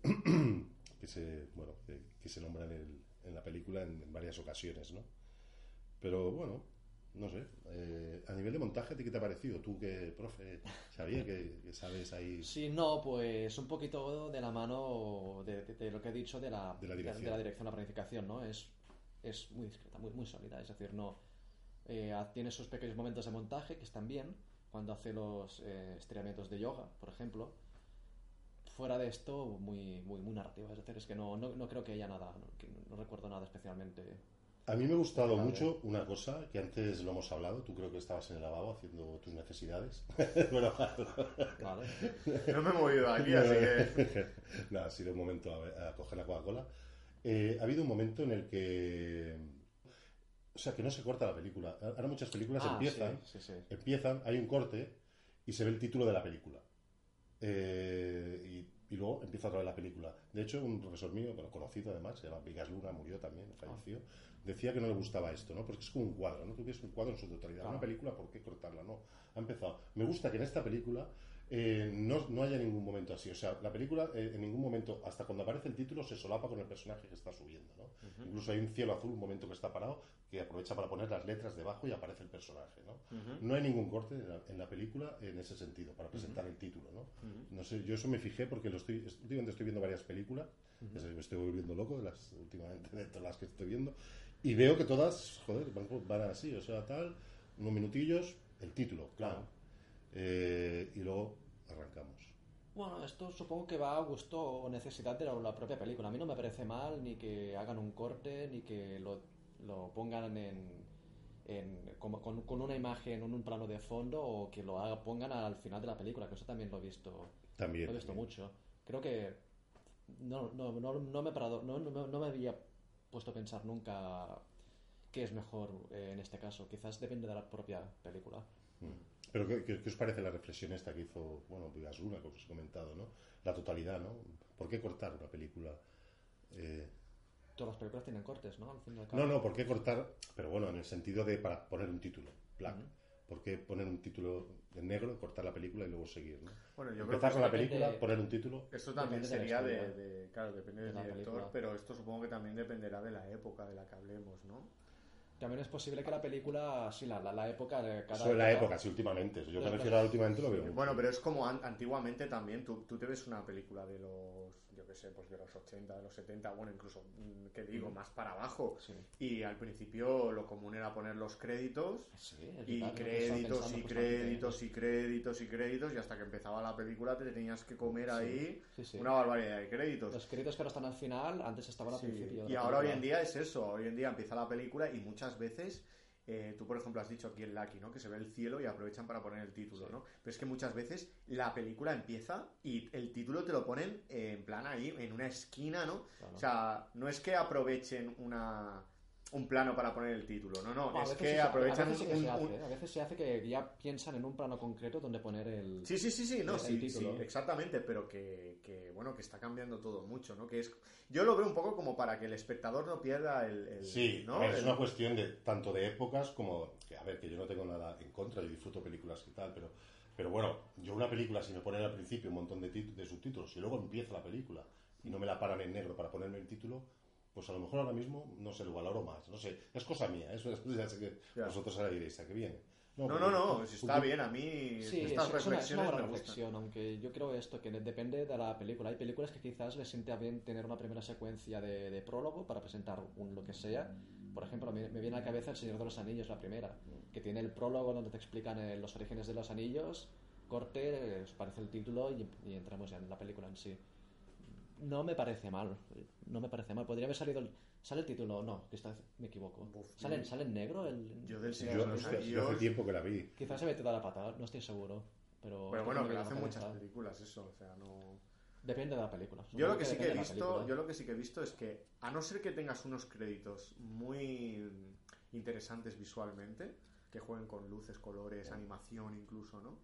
que se, bueno, que, que se nombra en, el- en la película en, en varias ocasiones, ¿no? Pero bueno, no sé. eh, a nivel de montaje, ¿a ti qué te ha parecido? Tú que, profe, sabía que, que sabes ahí...
Sí, no, pues un poquito de la mano de, de- de lo que he dicho de la,
De la dirección.
de la dirección, la planificación, ¿no? Es, es muy discreta, muy, muy sólida. Es decir, no eh, tiene sus pequeños momentos de montaje que están bien, cuando hace los eh, estiramientos de yoga, por ejemplo. Fuera de esto, muy, muy, muy narrativa. Es decir, es que no, no, no creo que haya nada, no, que no recuerdo nada especialmente.
A mí me ha gustado mucho una cosa que antes lo hemos hablado. Tú creo que estabas en el lavabo haciendo tus necesidades. bueno,
¿Vale?
No me he movido aquí, así que...
Nada, ha sido un momento a, a coger la Coca-Cola. Eh, ha habido un momento en el que. O sea, que no se corta la película. Ahora muchas películas
Ah,
empiezan,
sí, sí, sí.
empiezan, hay un corte y se ve el título de la película. Eh, y, y luego empieza otra vez la película. De hecho, un profesor mío, bueno, conocido además, se llama Vigas Luna, murió también, falleció, decía que no le gustaba esto, ¿no? Porque es como un cuadro, ¿no? Tú ves un cuadro en su totalidad. Una película, ¿por qué cortarla? No. Ha empezado. Me gusta que en esta película eh, no, no haya ningún momento así. O sea, la película eh, en ningún momento, hasta cuando aparece el título, se solapa con el personaje que está subiendo, ¿no? Incluso hay un cielo azul, un momento que está parado, que aprovecha para poner las letras debajo y aparece el personaje, ¿no? No hay ningún corte en la, en la película en ese sentido, para presentar el título, ¿no? No sé, yo eso me fijé porque lo estoy, últimamente estoy viendo varias películas, me estoy volviendo loco de las, últimamente de todas las que estoy viendo, y veo que todas, joder, van, van así, o sea, tal, unos minutillos, el título, claro. Eh, y luego arrancamos.
Bueno, esto supongo que va a gusto o necesidad de la, la propia película. A mí no me parece mal ni que hagan un corte, ni que lo, lo pongan en, en- como- con, con una imagen, en un plano de fondo, o que lo haga- pongan al final de la película, que eso también lo he visto,
También.
lo he visto
también.
mucho. Creo que no, no, no, no me he parado, no, no, me había puesto a pensar nunca qué es mejor eh, en este caso. Quizás depende de la propia película.
Pero ¿qué, qué- qué os parece la reflexión esta que hizo, bueno, Vigas Luna, como os he comentado, ¿no? La totalidad, ¿no? ¿Por qué cortar una película? Eh,
Todas las películas tienen cortes, ¿no? Al fin y al cabo.
no, no, ¿por qué cortar? Pero bueno, en el sentido de para poner un título, black. ¿Por qué poner un título en negro, cortar la película y luego seguir, ¿no?
Bueno, yo creo
Empezar
que
con la película, poner un título.
Esto también sería de, Claro, depende del
De
director,
película.
pero esto supongo que también dependerá de la época de la que hablemos, ¿no?
También es posible que la película, sí, la, la, la época de cada
en la época, sí, últimamente. Yo me refiero a últimamente lo veo.
Bueno, pero es como an- antiguamente también, tú, tú te ves una película de los, sé, pues de los 80, de los 70, bueno, incluso, mm, ¿qué digo? Más para abajo.
Sí.
Y al principio lo común era poner los créditos
Sí,
y
verdad, que
créditos
pensando
y
justamente.
créditos y créditos y créditos y hasta que empezaba la película te tenías que comer ahí una barbaridad de créditos.
Los créditos que ahora están al final, antes estaban al principio.
Y ahora hoy
película.
en día es eso, hoy en día empieza la película y muchas veces, eh, tú por ejemplo has dicho aquí en Lucky, ¿no? Que se ve el cielo y aprovechan para poner el título, ¿no? Pero es que muchas veces la película empieza y el título te lo ponen eh, en plan ahí, en una esquina, ¿no?
Claro.
O sea, no es que aprovechen una un plano para poner el título. No, no, es que
sí se- a
aprovechan
veces sí que
un-
se hace,
un-.
A veces se hace que ya piensan en un plano concreto donde poner el...
Sí, sí, sí, sí, no,
el
sí, sí, exactamente, pero que, que, bueno, que está cambiando todo mucho, ¿no? Que es, yo lo veo un poco como para que el espectador no pierda el, el-
Sí,
¿no?
es
El-
una cuestión de tanto de épocas como que a ver que yo no tengo nada en contra, yo disfruto películas y tal, pero pero bueno, yo una película si me ponen al principio un montón de, de subtítulos y luego empieza la película y no me la paran en negro para ponerme el título, pues a lo mejor ahora mismo no sé, lo valoro más, no sé, es cosa mía, eso es, ya sé que
Ya.
vosotros ahora diréis, ¿a qué viene?
No, no, no, si está bien, a mí
Sí, es,
estas
es una, es una
reflexiones gustan.
reflexión, aunque yo creo esto, que depende de la película. Hay películas que quizás les sienta bien tener una primera secuencia de, de prólogo para presentar un lo que sea. Por ejemplo, me, me viene a la cabeza El Señor de los Anillos, la primera, que tiene el prólogo donde te explican eh, los orígenes de los anillos, corte, eh, os parece el título y, y entramos ya en la película en sí. No me parece mal, no me parece mal. Podría haber salido el... ¿Sale el título? No, que vez me equivoco.
Uf,
¿Sale,
yo-
¿Sale en negro? El,
Yo del
Yo, hostia,
Anillos-
yo hace tiempo que la vi.
Quizás se me metido la pata, no estoy seguro. Pero,
Pero bueno, que lo hacen muchas películas eso, o sea, no...
Depende de la película.
Yo lo que sí que he visto,
película.
yo lo que sí que he visto es que a no ser que tengas unos créditos muy interesantes visualmente, que jueguen con luces, colores, animación incluso, ¿no?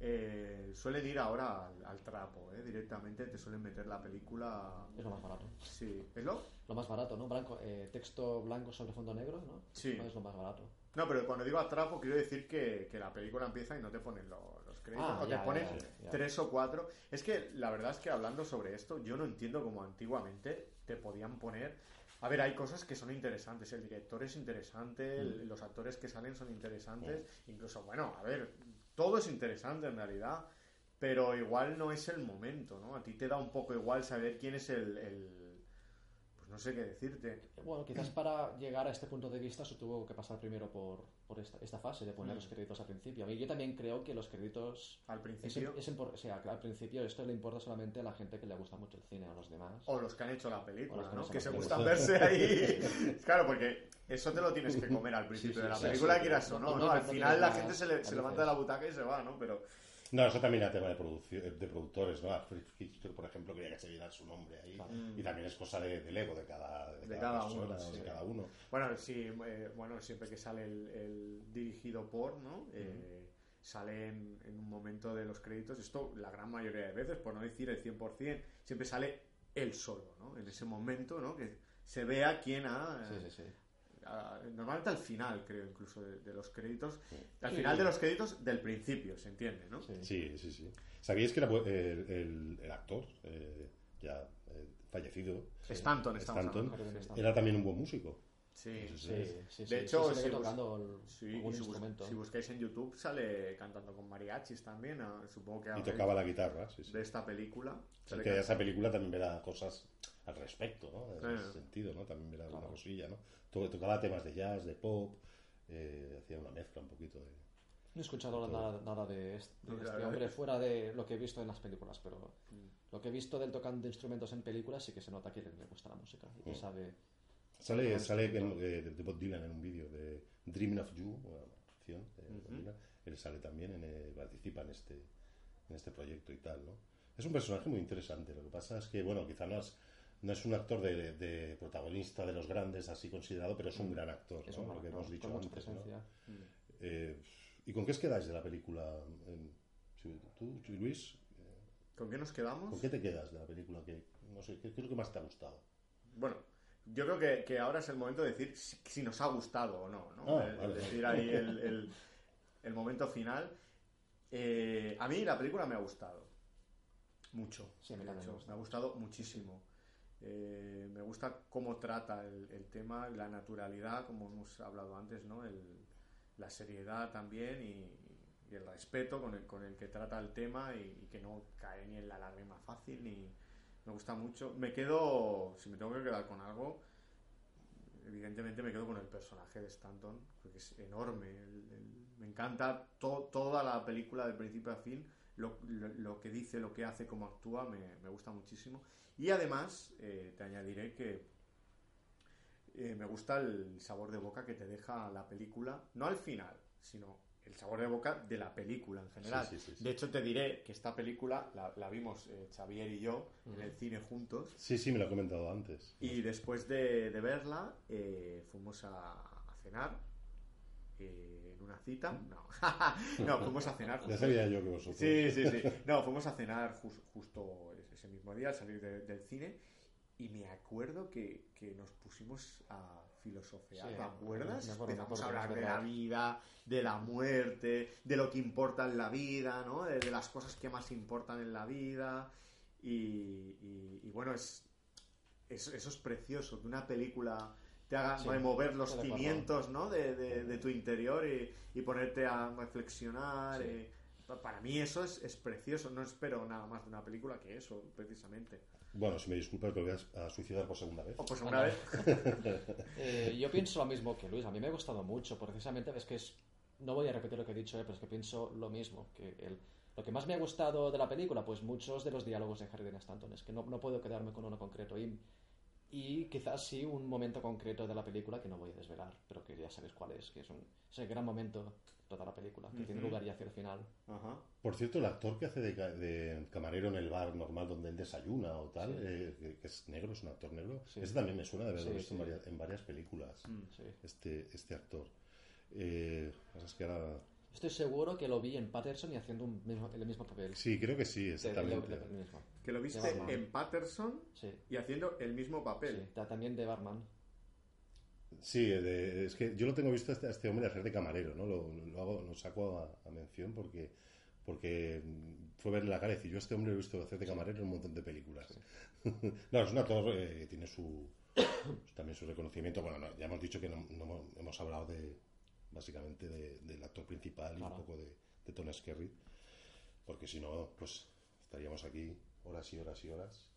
Eh, suelen ir ahora al, al trapo, ¿eh? Directamente te suelen meter la película.
Es lo más barato.
Sí, ¿es lo?
Lo más barato, ¿no? Blanco, eh, texto blanco sobre fondo negro, ¿no?
Sí.
Es lo más barato.
No, pero cuando digo a trapo quiero decir que, que la película empieza y no te ponen lo- los créditos,
Ah,
o te ponen
ya, ya.
tres o cuatro. Es que la verdad es que hablando sobre esto, yo no entiendo cómo antiguamente te podían poner. A ver, hay cosas que son interesantes, el director es interesante, el- los actores que salen son interesantes, incluso, bueno, a ver, todo es interesante en realidad, pero igual no es el momento, ¿no? A ti te da un poco igual saber quién es el... el- pues no sé qué decirte.
Bueno, quizás para llegar a este punto de vista se tuvo que pasar primero por, por esta, esta fase de poner
Mm.
los créditos al principio. A mí yo también creo que los créditos...
Al
Es,
principio...
es impor- o sea, al principio esto le importa solamente a la gente que le gusta mucho el cine, a los demás.
O los que han hecho la
O
película,
que
¿no? Que se gustan verse ahí. claro, porque eso te lo tienes que comer al principio
Sí, sí,
de la
sí,
película, quieras o
No,
no. Al final la gente se, le- se levanta de la butaca y se va, ¿no? Pero
No, eso también era tema de, de productores, ¿no? Alfred Hitchcock, por ejemplo, quería que se viera su nombre ahí. Y también es cosa de, del ego de cada, de
De
cada,
cada
persona,
uno, sí.
de cada uno.
bueno, sí, eh, bueno, siempre que sale el, el dirigido por, ¿no? Eh, Sale en, en un momento de los créditos, esto la gran mayoría de veces, por no decir el 100%, siempre sale él solo, ¿no? En ese momento, ¿no? Que se vea quién ha...
Sí, sí, sí.
A- normalmente al final, creo, incluso de, de los créditos. Al final de los créditos del principio, se entiende, ¿no?
Sí.
Sí, sí, sí. ¿Sabíais que era el, el- el actor, eh, ya eh, fallecido,
Stanton,
Stanton.
Stanton.
era también un buen músico?
Sí,
Sí,
Sí, sí,
De
sí,
hecho, si bus-
tocando el-
Sí,
algún
si, bus-
instrumento.
si buscáis en YouTube sale cantando con mariachis también, ah, supongo que
Y tocaba la guitarra, sí, sí.
de esta película.
Sí, que esa película también verá cosas al respecto, ¿no? En
Sí.
ese sentido, ¿no? También verá alguna
Claro.
cosilla, ¿no? To- Tocaba temas de jazz, de pop, eh, hacía una mezcla un poquito de...
No he escuchado nada, nada de este, de este hombre fuera de lo que he visto en las películas, pero
Mm.
lo que he visto del tocando instrumentos en películas sí que se nota que le, le gusta la música y que
Mm.
sabe...
Sale, sale
sí,
en-
claro.
eh, de Bob Dylan en un vídeo de Dreaming of You, una canción de Bob
Ujú.
Dylan. Él sale también, en, eh, participa en este, en este proyecto y tal, ¿no? Es un personaje muy interesante. Lo que pasa es que, bueno, quizá no es, no es un actor de, de protagonista de los grandes así considerado, pero es un gran actor,
Es
¿no?
un
Lo que hemos dicho antes, ¿no? Eh, ¿Y con qué os quedáis de la película? ¿Tú, Luis? eh,
¿Con qué nos quedamos?
¿Con qué te quedas de la película? Que, no sé, ¿qué, qué es lo que más te ha gustado?
Bueno, yo creo que, que ahora es el momento de decir si, si nos ha gustado o no, ¿no?
Ah,
El- el
vale,
decir ahí el, el- el momento final. Eh, a mí la película me ha gustado. Mucho.
Sí, a mí
de
también
hecho,
me gusta.
me ha gustado muchísimo. Eh, me gusta cómo trata el, el tema, la naturalidad, como hemos hablado antes, ¿no? El- la seriedad también y, y el respeto con el, con el que trata el tema y, y que no cae ni en la lágrima fácil ni me gusta mucho. Me quedo, si me tengo que quedar con algo, evidentemente me quedo con el personaje de Stanton, porque es enorme. me encanta to- toda la película de principio a fin, lo, lo- lo que dice, lo que hace, cómo actúa, me, me gusta muchísimo. Y además, eh, te añadiré que eh, me gusta el sabor de boca que te deja la película, no al final, sino el sabor de boca de la película en general.
Sí, sí, sí, sí.
De hecho, te diré que esta película la, la vimos eh, Xavier y yo en el cine juntos.
Sí, sí, me lo he comentado antes.
Y después de, de verla, eh, fuimos a, a cenar eh, en una cita. No, no, fuimos a cenar.
Ya sabía yo que vosotros.
Sí, sí, sí. No, fuimos a cenar jus- justo ese mismo día al salir de- del cine. Y me acuerdo que, que nos pusimos a filosofear,
Sí,
¿te acuerdas? Empezamos a hablar de la vida, de la muerte, de lo que importa en la vida, ¿no? De, de las cosas que más importan en la vida. Y, y- y bueno, es, es- eso es precioso, que una película te haga
Sí,
remover los cimientos ¿no? de, de- de tu interior y, y ponerte a reflexionar.
Sí.
eh. Pa- Para mí eso es, es precioso, no espero nada más de una película que eso, precisamente.
Bueno, si me disculpas, me voy a, a suicidar por segunda vez.
O pues una
Bueno.
vez...
Eh, yo pienso lo mismo que Luis. A mí me ha gustado mucho, precisamente. Es que es. No voy a repetir lo que he dicho, eh, pero es que pienso lo mismo. Que el, lo que más me ha gustado de la película, pues muchos de los diálogos de Harry Dean Stanton. Es que no, no puedo quedarme con uno concreto. Y, y quizás sí un momento concreto de la película que no voy a desvelar, pero que ya sabéis cuál es. Que es, un, es el gran momento toda la película, que tiene lugar ya hacia el final.
Ajá.
Por cierto, el actor que hace de, ca- de camarero en el bar normal donde él desayuna o tal,
Sí.
eh, que, que es negro, es un actor negro,
Sí.
ese también me suena de haberlo
Sí,
visto en, varias, en varias películas,
Mm.
Sí.
este, este actor. Eh, es que ahora...
Estoy seguro que lo vi en Patterson y haciendo un mismo- el mismo papel.
Sí, creo que sí, exactamente.
Que lo viste en Patterson
Sí.
y haciendo el mismo papel.
También de Barman.
Sí, de- es que yo lo tengo visto a este, este hombre hacer de camarero, ¿no? Lo, lo, hago, lo saco a, a mención porque, porque mm, fue verle la cara y decir, yo a este hombre lo he visto hacer de camarero en un montón de películas. no, es un actor eh, que tiene su, también su reconocimiento. Bueno, no, ya hemos dicho que no, no hemos, hablado de básicamente de- del actor principal y
Claro.
un poco de, de Tom Skerritt, porque si no, pues estaríamos aquí horas y horas y horas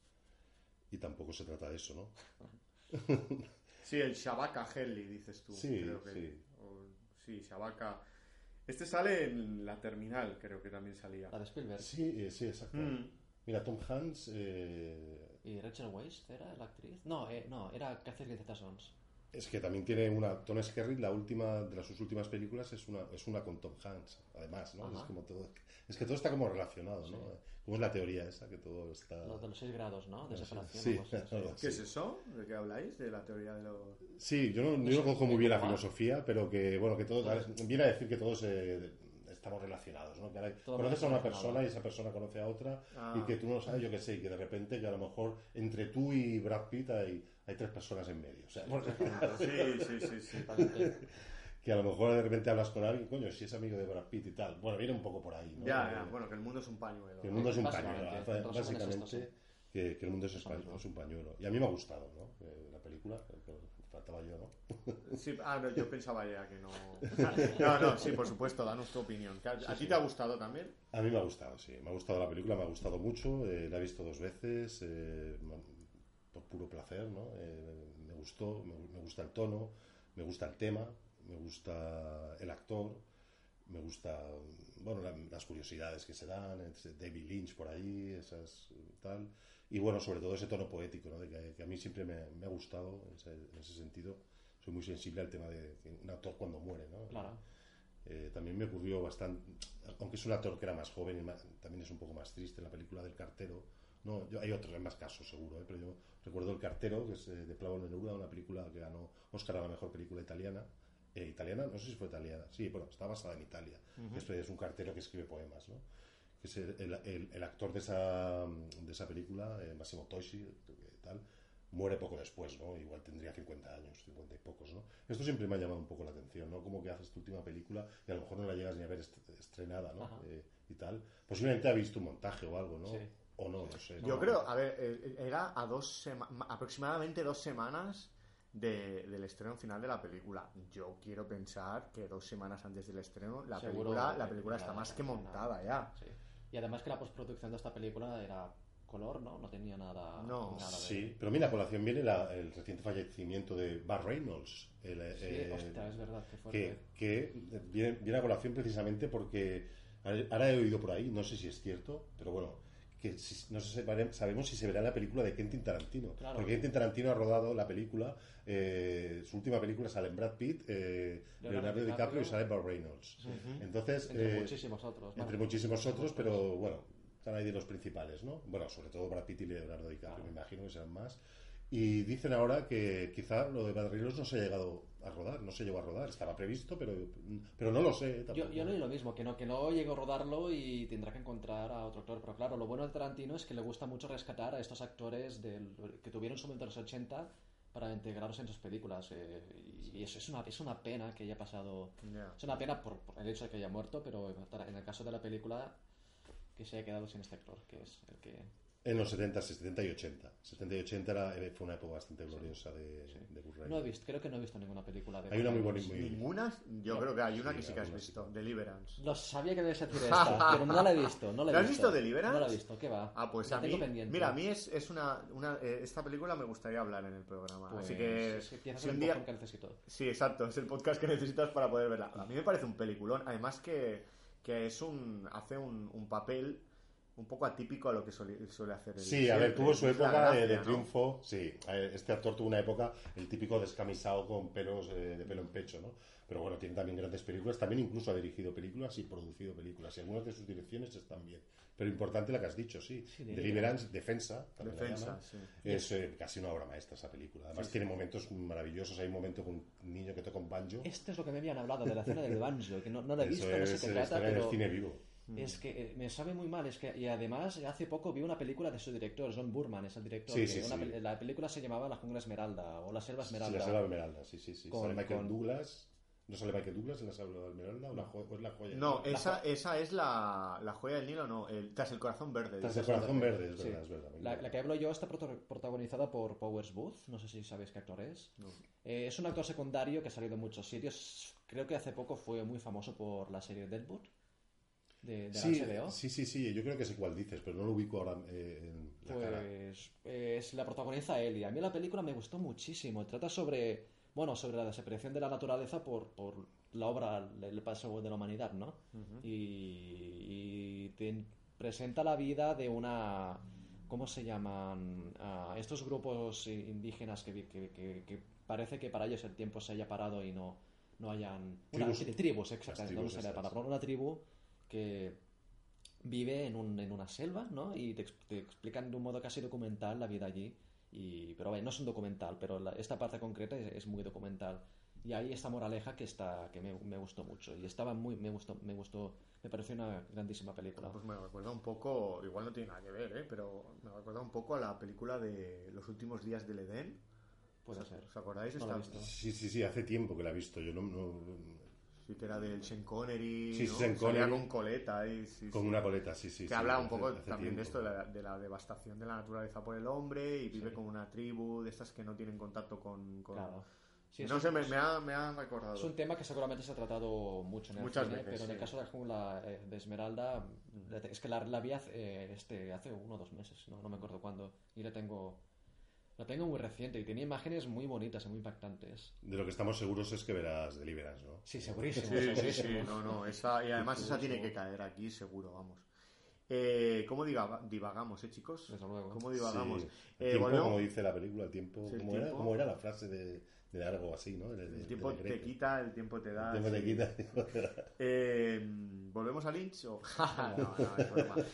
y tampoco se trata de eso, ¿no?
Sí, el Shabaka Helly, dices tú.
Sí,
creo que-
sí.
o- sí, Shabaka. Este sale en la terminal, creo que también salía.
La de Spielberg.
Sí, eh, sí, exacto.
Mm.
Mira, Tom Hanks eh,
¿Y Rachel Weisz era la actriz? No, eh, no, era Catherine Zeta-Jones.
Es que también tiene una. Tom Skerritt, la última de las sus últimas películas es una, es una con Tom Hanks, además, ¿no?
Ajá.
Es como todo. Es que todo está como relacionado, ¿no?
Sí.
¿Cómo es la teoría esa? Que todo está.
Lo de los 6 grados, ¿no? De separación.
sí,
sí.
¿Qué es eso? ¿De qué habláis? ¿De la teoría de los...?
Sí, yo no, yo no conozco muy bien la filosofía, pero que, bueno, que todo. Viene a decir que todos eh, estamos relacionados, ¿no? Que ahora
Todo
conoces a una persona y esa persona conoce a otra
Ah.
y que tú no sabes, yo qué sé, y que de repente que a lo mejor entre tú y Brad Pitt hay, hay tres personas en medio. O sea,
Sí, sí, sí, sí.
Que a lo mejor de repente hablas con alguien, coño, si es amigo de Brad Pitt y tal. Bueno, viene un poco por ahí, ¿no?
Ya, ya, bueno, que el mundo es un pañuelo.
que el mundo es un
Básicamente,
pañuelo,
es
básicamente,
esto, sí.
que, que el mundo es,
Eso
espa-
mismo.
es un pañuelo. Y a mí me ha gustado, ¿no? Eh, la película, faltaba yo, ¿no?
Sí, ah, no, yo pensaba ya que no... No, no, sí, por supuesto, danos tu opinión. ¿A, a ti te ha gustado también?
A mí me ha gustado, sí. Me ha gustado la película, me ha gustado mucho. eh, la he visto dos veces, eh, por puro placer, ¿no? Eh, me gustó, me, me gusta el tono, me gusta el tema, me gusta el actor, me gusta, bueno, la- las curiosidades que se dan, ese David Lynch por ahí, esas eh, tal. Y bueno, sobre todo ese tono poético, ¿no? De que, que a mí siempre me, me ha gustado en ese, en ese sentido. Soy muy sensible al tema de un actor cuando muere, ¿no?
Claro.
Eh, también me ocurrió bastante, aunque es un actor que era más joven y más- también es un poco más triste, la película del cartero. No, yo, hay otros, hay más casos seguro, ¿eh? pero yo recuerdo El cartero, que es eh, de Plavo Neruda, una película que ganó Oscar a la mejor película italiana. Eh, italiana, no sé si fue italiana, sí, bueno, está basada en Italia. Esto es un cartero que escribe poemas, ¿no? Que es el, el- el- el actor de esa, de esa película, eh, Massimo Toshi, tal, muere poco después, ¿no? Igual tendría 50 años, 50 y pocos, ¿no? Esto siempre me ha llamado un poco la atención, ¿no? Como que haces tu última película y a lo mejor no la llegas ni a ver est- estrenada, ¿no? Eh, y tal. Posiblemente ha visto un montaje o algo, ¿no?
Sí.
O no, no sé.
Yo
¿no?
creo, a ver, eh, era a dos sema- aproximadamente dos semanas de- del estreno final de la película. Yo quiero pensar que dos semanas antes del estreno la
Seguro
película, la película está más que montada ya.
Sí. Y además que la postproducción de esta película era color, ¿no? No tenía nada,
No,
nada de...
Sí, pero mira, a colación viene la- el reciente fallecimiento de Bar Reynolds. el,
Sí,
eh,
hostia, es verdad,
que, que viene, viene a colación precisamente porque ahora he oído por ahí, no sé si es cierto, pero bueno, que si- no sabemos si se verá en la película de Quentin Tarantino.
Claro.
Porque Quentin Tarantino ha rodado la película, eh, su última película sale en Brad Pitt, eh,
Leonardo
DiCaprio
DiCaprio.
y sale Burt Reynolds. Entonces,
Entre
eh,
muchísimos otros.
entre muchísimos otros, pero bueno, están ahí de los principales, ¿no? Bueno, sobre todo Brad Pitt y Leonardo DiCaprio, me imagino que serán más. Y dicen ahora que quizá lo de Reynolds no se ha llegado a rodar, no se llegó a rodar, estaba previsto, pero, pero no lo sé.
Yo,
tampoco.
yo leí lo mismo, que no, que no llegó a rodarlo y tendrá que encontrar a otro actor. Pero claro, lo bueno de Tarantino es que le gusta mucho rescatar a estos actores del, que tuvieron su momento en los 80 para integrarlos en sus películas. eh, y eso es una, es una pena que haya pasado. Es una pena por, por el hecho de que haya muerto, pero en el caso de la película, que se haya quedado sin este actor, que es el que.
En los 70, 70 y 80. 70 y 80 era- eh, fue una época bastante gloriosa de, de Burt
No he visto, creo que no he visto ninguna película de.
Hay una muy bonita. muy-
Ninguna, yo
No.
creo que hay una
Sí,
que sí que has
sí.
visto, Deliverance.
Lo sabía que debes decir esta, pero no la he visto. No la he
¿La has
visto
visto Deliverance?
No la he visto, ¿qué va?
Ah, pues
La
a
tengo
mí,
pendiente.
mira, a mí es, es una, una eh, esta película me gustaría hablar en el programa,
Pues,
así que
es que
si
el
un día,
que necesito.
sí, exacto, es el podcast que necesitas para poder verla. A mí me parece un peliculón, además que, que es un hace un, un papel un poco atípico a lo que suele, suele hacer el
Sí, a ver, tuvo su
la
época de,
gracia,
de
¿no?
triunfo. Sí, eh, este actor tuvo una época, el típico descamisado con pelos eh, de pelo en pecho, ¿no? Pero bueno, tiene también grandes películas. También incluso ha dirigido películas y producido películas. Y algunas de sus direcciones están bien. Pero importante la que has dicho, sí. Deliverance, Defensa, también la
Defensa,
llaman.
sí.
Es eh, casi una obra maestra esa película. Además tiene momentos maravillosos. Hay un momento con un niño que toca un banjo.
Esto es lo que me habían hablado de la cena del banjo, que no, no la he
Eso
visto, no sé
es
qué
la
trata,
historia del
pero
cine vivo.
Es que eh, me sabe muy mal. Es que, y además, hace poco vi una película de su director, John Burman, es el director.
Sí, sí,
una
sí.
pel- La película se llamaba La Jungla Esmeralda o La Selva
Sí,
Esmeralda.
la Selva Esmeralda, sí, sí, sí.
Con-
sale Michael
con-
Douglas. ¿No sale Michael Douglas en la Selva Esmeralda? ¿O, la o es la joya?
No, esa, esa es la, la joya del Nilo, no, el, tras el corazón verde.
Tras el corazón verde, es
Sí.
verdad, es verdad.
La, la que hablo yo está protagonizada por Powers Booth, no sé si sabéis qué actor es. Eh, es un actor secundario que ha salido en muchos sitios. Creo que hace poco fue muy famoso por la serie Deadwood de, de
Sí,
la HBO.
sí, sí, sí, yo creo que sé cuál dices, pero no lo ubico ahora eh, en la cara.
Pues es la protagoniza él y a mí la película me gustó muchísimo. Trata sobre, bueno, sobre la desaparición de la naturaleza por, por la obra, el paso de la humanidad, ¿no? y, y te presenta la vida de una, ¿cómo se llaman? Ah, estos grupos indígenas que, que, que- que parece que para ellos el tiempo se haya parado y no, no hayan... Una,
Tribus.
sí, tribus, exactamente,
tribus
no sale la palabra. Una tribu que vive en, un- en una selva, ¿no? Y te, te explican de un modo casi documental la vida allí. Y, pero bueno, no es un documental, pero la- esta parte concreta es, es muy documental. Y hay esta moraleja que está que me, me gustó mucho. Y estaba muy, me gustó, me gustó, me pareció una grandísima película.
Pues me recuerda un poco, igual no tiene nada que ver, ¿eh? pero me recuerda un poco a la película de Los últimos días del Edén.
Puede
¿Os-
ser.
¿Os acordáis?
No
Esta-.
Sí, sí, sí, hace tiempo que la he visto. Yo no, no-
Sí, que era del Sean Connery.
Sí,
¿no?
Sean
Salía
Connery.
con coleta y sí,
con
sí.
una coleta, sí, sí.
que
sí,
habla un
hace-
poco
hace
también de
tiempo.
esto, de la, de la devastación de la naturaleza por el hombre y vive con una tribu de estas que no tienen contacto con... con-
Claro. Sí,
no sé, me, me ha, me ha recordado.
Es un tema que seguramente se ha tratado mucho en el
Muchas
cine,
veces,
pero en el
sí.
caso de la jungla eh, de Esmeralda, es que la, la vi hace, eh, este, hace uno o dos meses, no, no me acuerdo cuándo, y la tengo, la tengo muy reciente y tiene imágenes muy bonitas y muy impactantes.
De lo que estamos seguros es que verás Deliverance, ¿no?
Sí, segurísimo,
Sí, sí, sí,
segurísimo.
no, no, esa, y además esa tiene que caer aquí seguro, vamos. Eh, ¿Cómo diga- divagamos, eh, chicos?
Desde luego.
¿Cómo divagamos?
Sí.
Eh,
El tiempo, como dice la película, el tiempo...
Sí, el
¿cómo, Era,
tiempo.
cómo era la frase de, de algo así, no? De- de-
El tiempo te quita, el tiempo te da.
El tiempo te
sí.
quita.
Eh, ¿Volvemos a Lynch? o- no, no, es.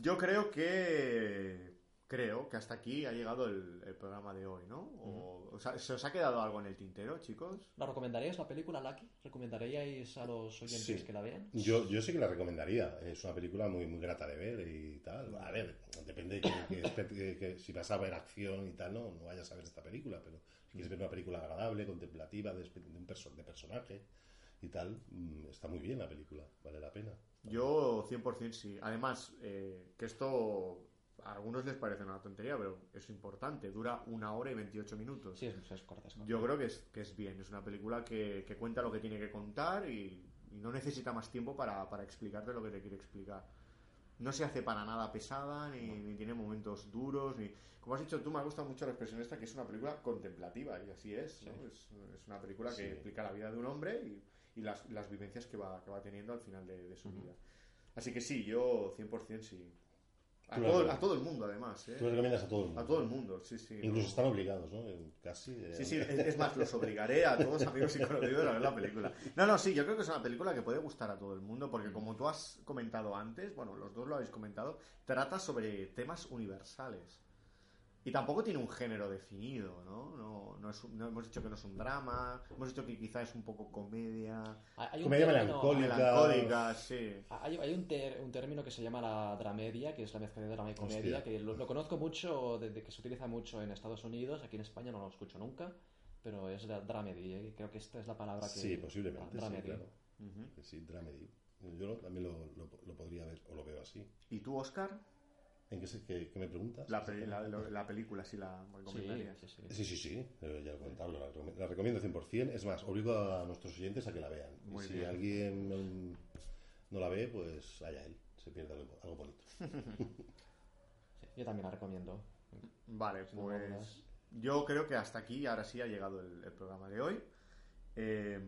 Yo creo que. Creo que hasta aquí ha llegado el, el programa de hoy, ¿no? O, o sea, ¿Se os ha quedado algo en el tintero, chicos?
¿La recomendaríais la película Lucky? ¿Recomendaríais a los oyentes
Sí.
que la vean?
Yo, yo sí que la recomendaría. Es una película muy, muy grata de ver y tal. A ver, depende de que, que- que- que si vas a ver acción y tal, no, no vayas a ver esta película, pero si quieres ver una película agradable, contemplativa, de, de un perso- de personaje y tal, mm, está muy bien la película, vale la pena.
Yo 100% sí. Además, eh, que esto a algunos les parece una tontería, pero es importante. Dura una hora y 28 minutos.
Sí, es, es corta, es corta.
Yo creo que es, que es bien. Es una película que, que cuenta lo que tiene que contar y, y no necesita más tiempo para, para explicarte lo que te quiere explicar. No se hace para nada pesada, ni, ni tiene momentos duros, ni... Como has dicho tú, me ha gustado mucho la expresión esta, que es una película contemplativa, y así es, ¿no? Es, es una película que
Sí.
explica la vida de un hombre y, y las, las vivencias que va, que va teniendo al final de, de su vida. Así que sí, yo 100% sí. A todo,
ves.
a todo el mundo, además. ¿eh?
Tú recomiendas a todo el mundo.
A todo el mundo, sí, sí.
Incluso
no.
están obligados, ¿no? Casi. eh,
Sí, sí, es, es más, los obligaré a todos amigos y conocidos a ver la película. No, no, sí, yo creo que es una película que puede gustar a todo el mundo, porque como tú has comentado antes, bueno, los dos lo habéis comentado, trata sobre temas universales. Y tampoco tiene un género definido, ¿no? No, no, es un- no hemos dicho que no es un drama, hemos dicho que quizá es un poco comedia,
Hay, hay un
Comedia
término-
melancólica.
melancólica, sí.
Hay, hay un, ter- un término que se llama la dramedia, que es la mezcla de drama y comedia,
Hostia.
que lo, lo conozco mucho desde que se utiliza mucho en Estados Unidos, aquí en España no lo escucho nunca, pero es la dramedy, ¿eh? creo que esta es la palabra que...
Sí, posiblemente.
la
Sí,
dramedy.
claro. Que Sí, dramedy. Yo lo- también lo, lo- lo podría ver, o lo veo así.
¿Y tú, Oscar?
¿En qué, se- qué- qué me preguntas?
La, pe- la, lo- la película, sí la
Sí,
recomendarías.
sí, sí.
Sí, sí, sí, eh, ya lo he contado, la, recom- la recomiendo 100%. Es más, obligo a nuestros oyentes a que la vean.
Muy
y si
bien.
alguien no la ve, pues allá él, se pierde algo, algo bonito.
Sí, yo también la recomiendo.
Vale, pues yo creo que hasta aquí, ahora sí, ha llegado el, el programa de hoy. Eh,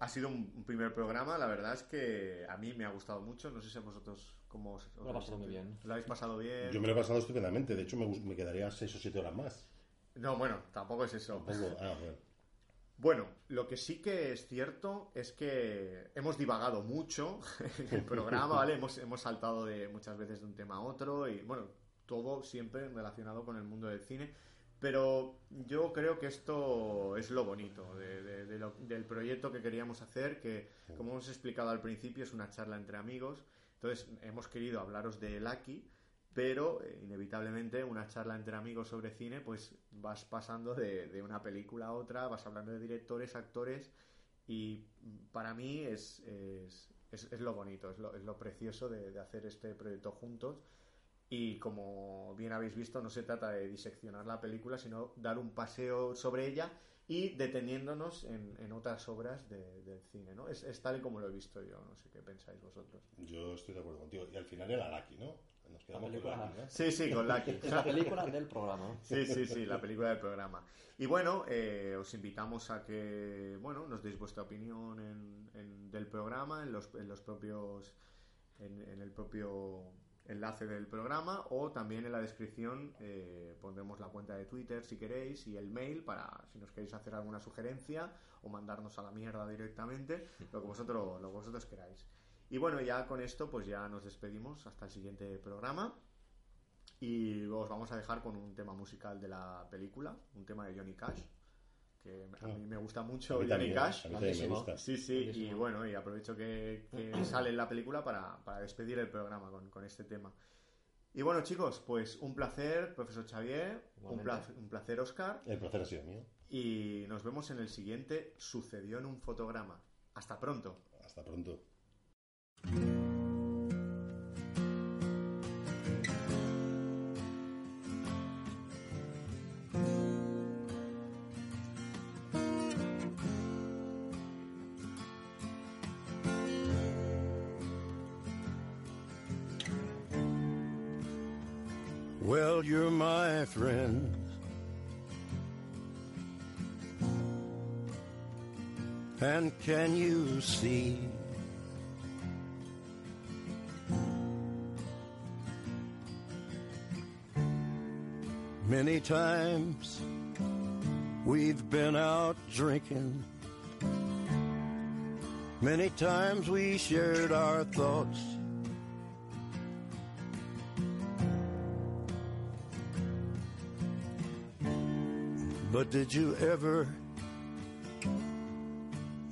ha sido un, un primer programa, la verdad es que a mí me ha gustado mucho. No sé si a vosotros cómo os, os
Lo pasado muy bien.
¿Lo habéis pasado bien?
Yo me lo he pasado estupendamente, de hecho me, me quedaría 6 o 7 horas más.
No, bueno, tampoco es eso.
Tampoco- ah, bueno.
Bueno, lo que sí que es cierto es que hemos divagado mucho en el programa, ¿vale? Hemos, hemos saltado de muchas veces de un tema a otro y, bueno, todo siempre relacionado con el mundo del cine. Pero yo creo que esto es lo bonito de- de- de lo- del proyecto que queríamos hacer, que, como hemos explicado al principio, es una charla entre amigos. Entonces, hemos querido hablaros de Lucky, pero eh, inevitablemente una charla entre amigos sobre cine, pues vas pasando de, una película a otra, vas hablando de directores, actores, y para mí es, es, es- es lo bonito, es lo, es lo precioso de hacer este proyecto juntos. Y como bien habéis visto, no se trata de diseccionar la película, sino dar un paseo sobre ella y deteniéndonos en, en otras obras de- del cine, ¿no? Es, es tal y como lo he visto yo, no sé qué pensáis vosotros.
Yo estoy de acuerdo contigo. Y al final era Lucky, ¿no? Nos quedamos con
película.
Lucky, ¿no?
Sí, sí, con Lucky.
Es la película del programa.
Sí, sí, sí, la película del programa. Y bueno, eh, os invitamos a que, bueno, nos deis vuestra opinión en, en- del programa, en los, en los propios, en, en el propio enlace del programa o también en la descripción eh, pondremos la cuenta de Twitter si queréis y el mail para si nos queréis hacer alguna sugerencia o mandarnos a la mierda directamente, lo que vosotros, lo que vosotros queráis. Y bueno, ya con esto pues ya nos despedimos hasta el siguiente programa. Y os vamos a dejar con un tema musical de la película, un tema de Johnny Cash, que a mí me gusta mucho
Ah.
Johnny
también,
Cash.
a mí me gusta.
Sí, sí, y bueno, y aprovecho que, que sale en la película para, para despedir el programa con, con este tema. Y bueno, chicos, pues un placer, profesor Xavier, un,
Igualmente.
pla- un placer, Oscar,
El placer ha sido mío.
y nos vemos en el siguiente Sucedió en un fotograma. Hasta pronto.
Hasta pronto.
Can you see? Many times we've been out drinking. Many times we shared our thoughts. But did you ever,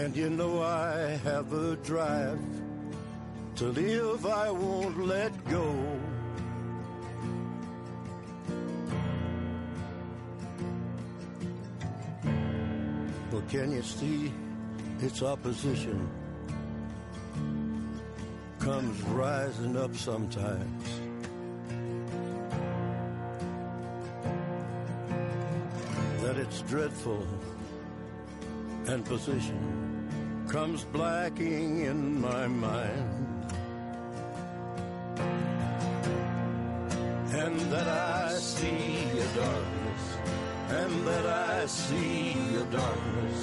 And you know I have a drive to live, I won't let go. But can you see its opposition comes rising up sometimes?
That it's dreadful and position comes blacking in my mind. And that I see a darkness, and that I see a darkness,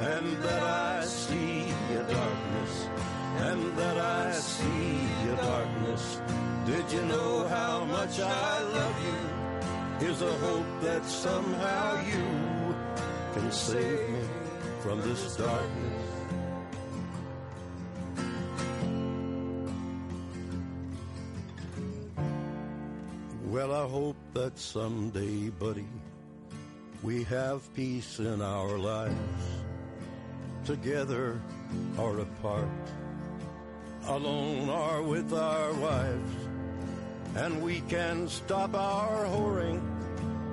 and that I see a darkness, and that I see a darkness. Did you know how much I love you? Is a hope that somehow you can save me from this darkness. That someday, buddy, we have peace in our lives, together or apart, alone or with our wives, and we can stop our whoring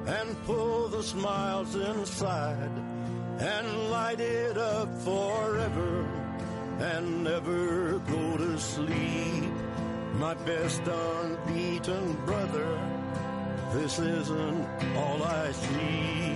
and pull the smiles inside and light it up forever and never go to sleep. My best unbeaten brother, this isn't all I see.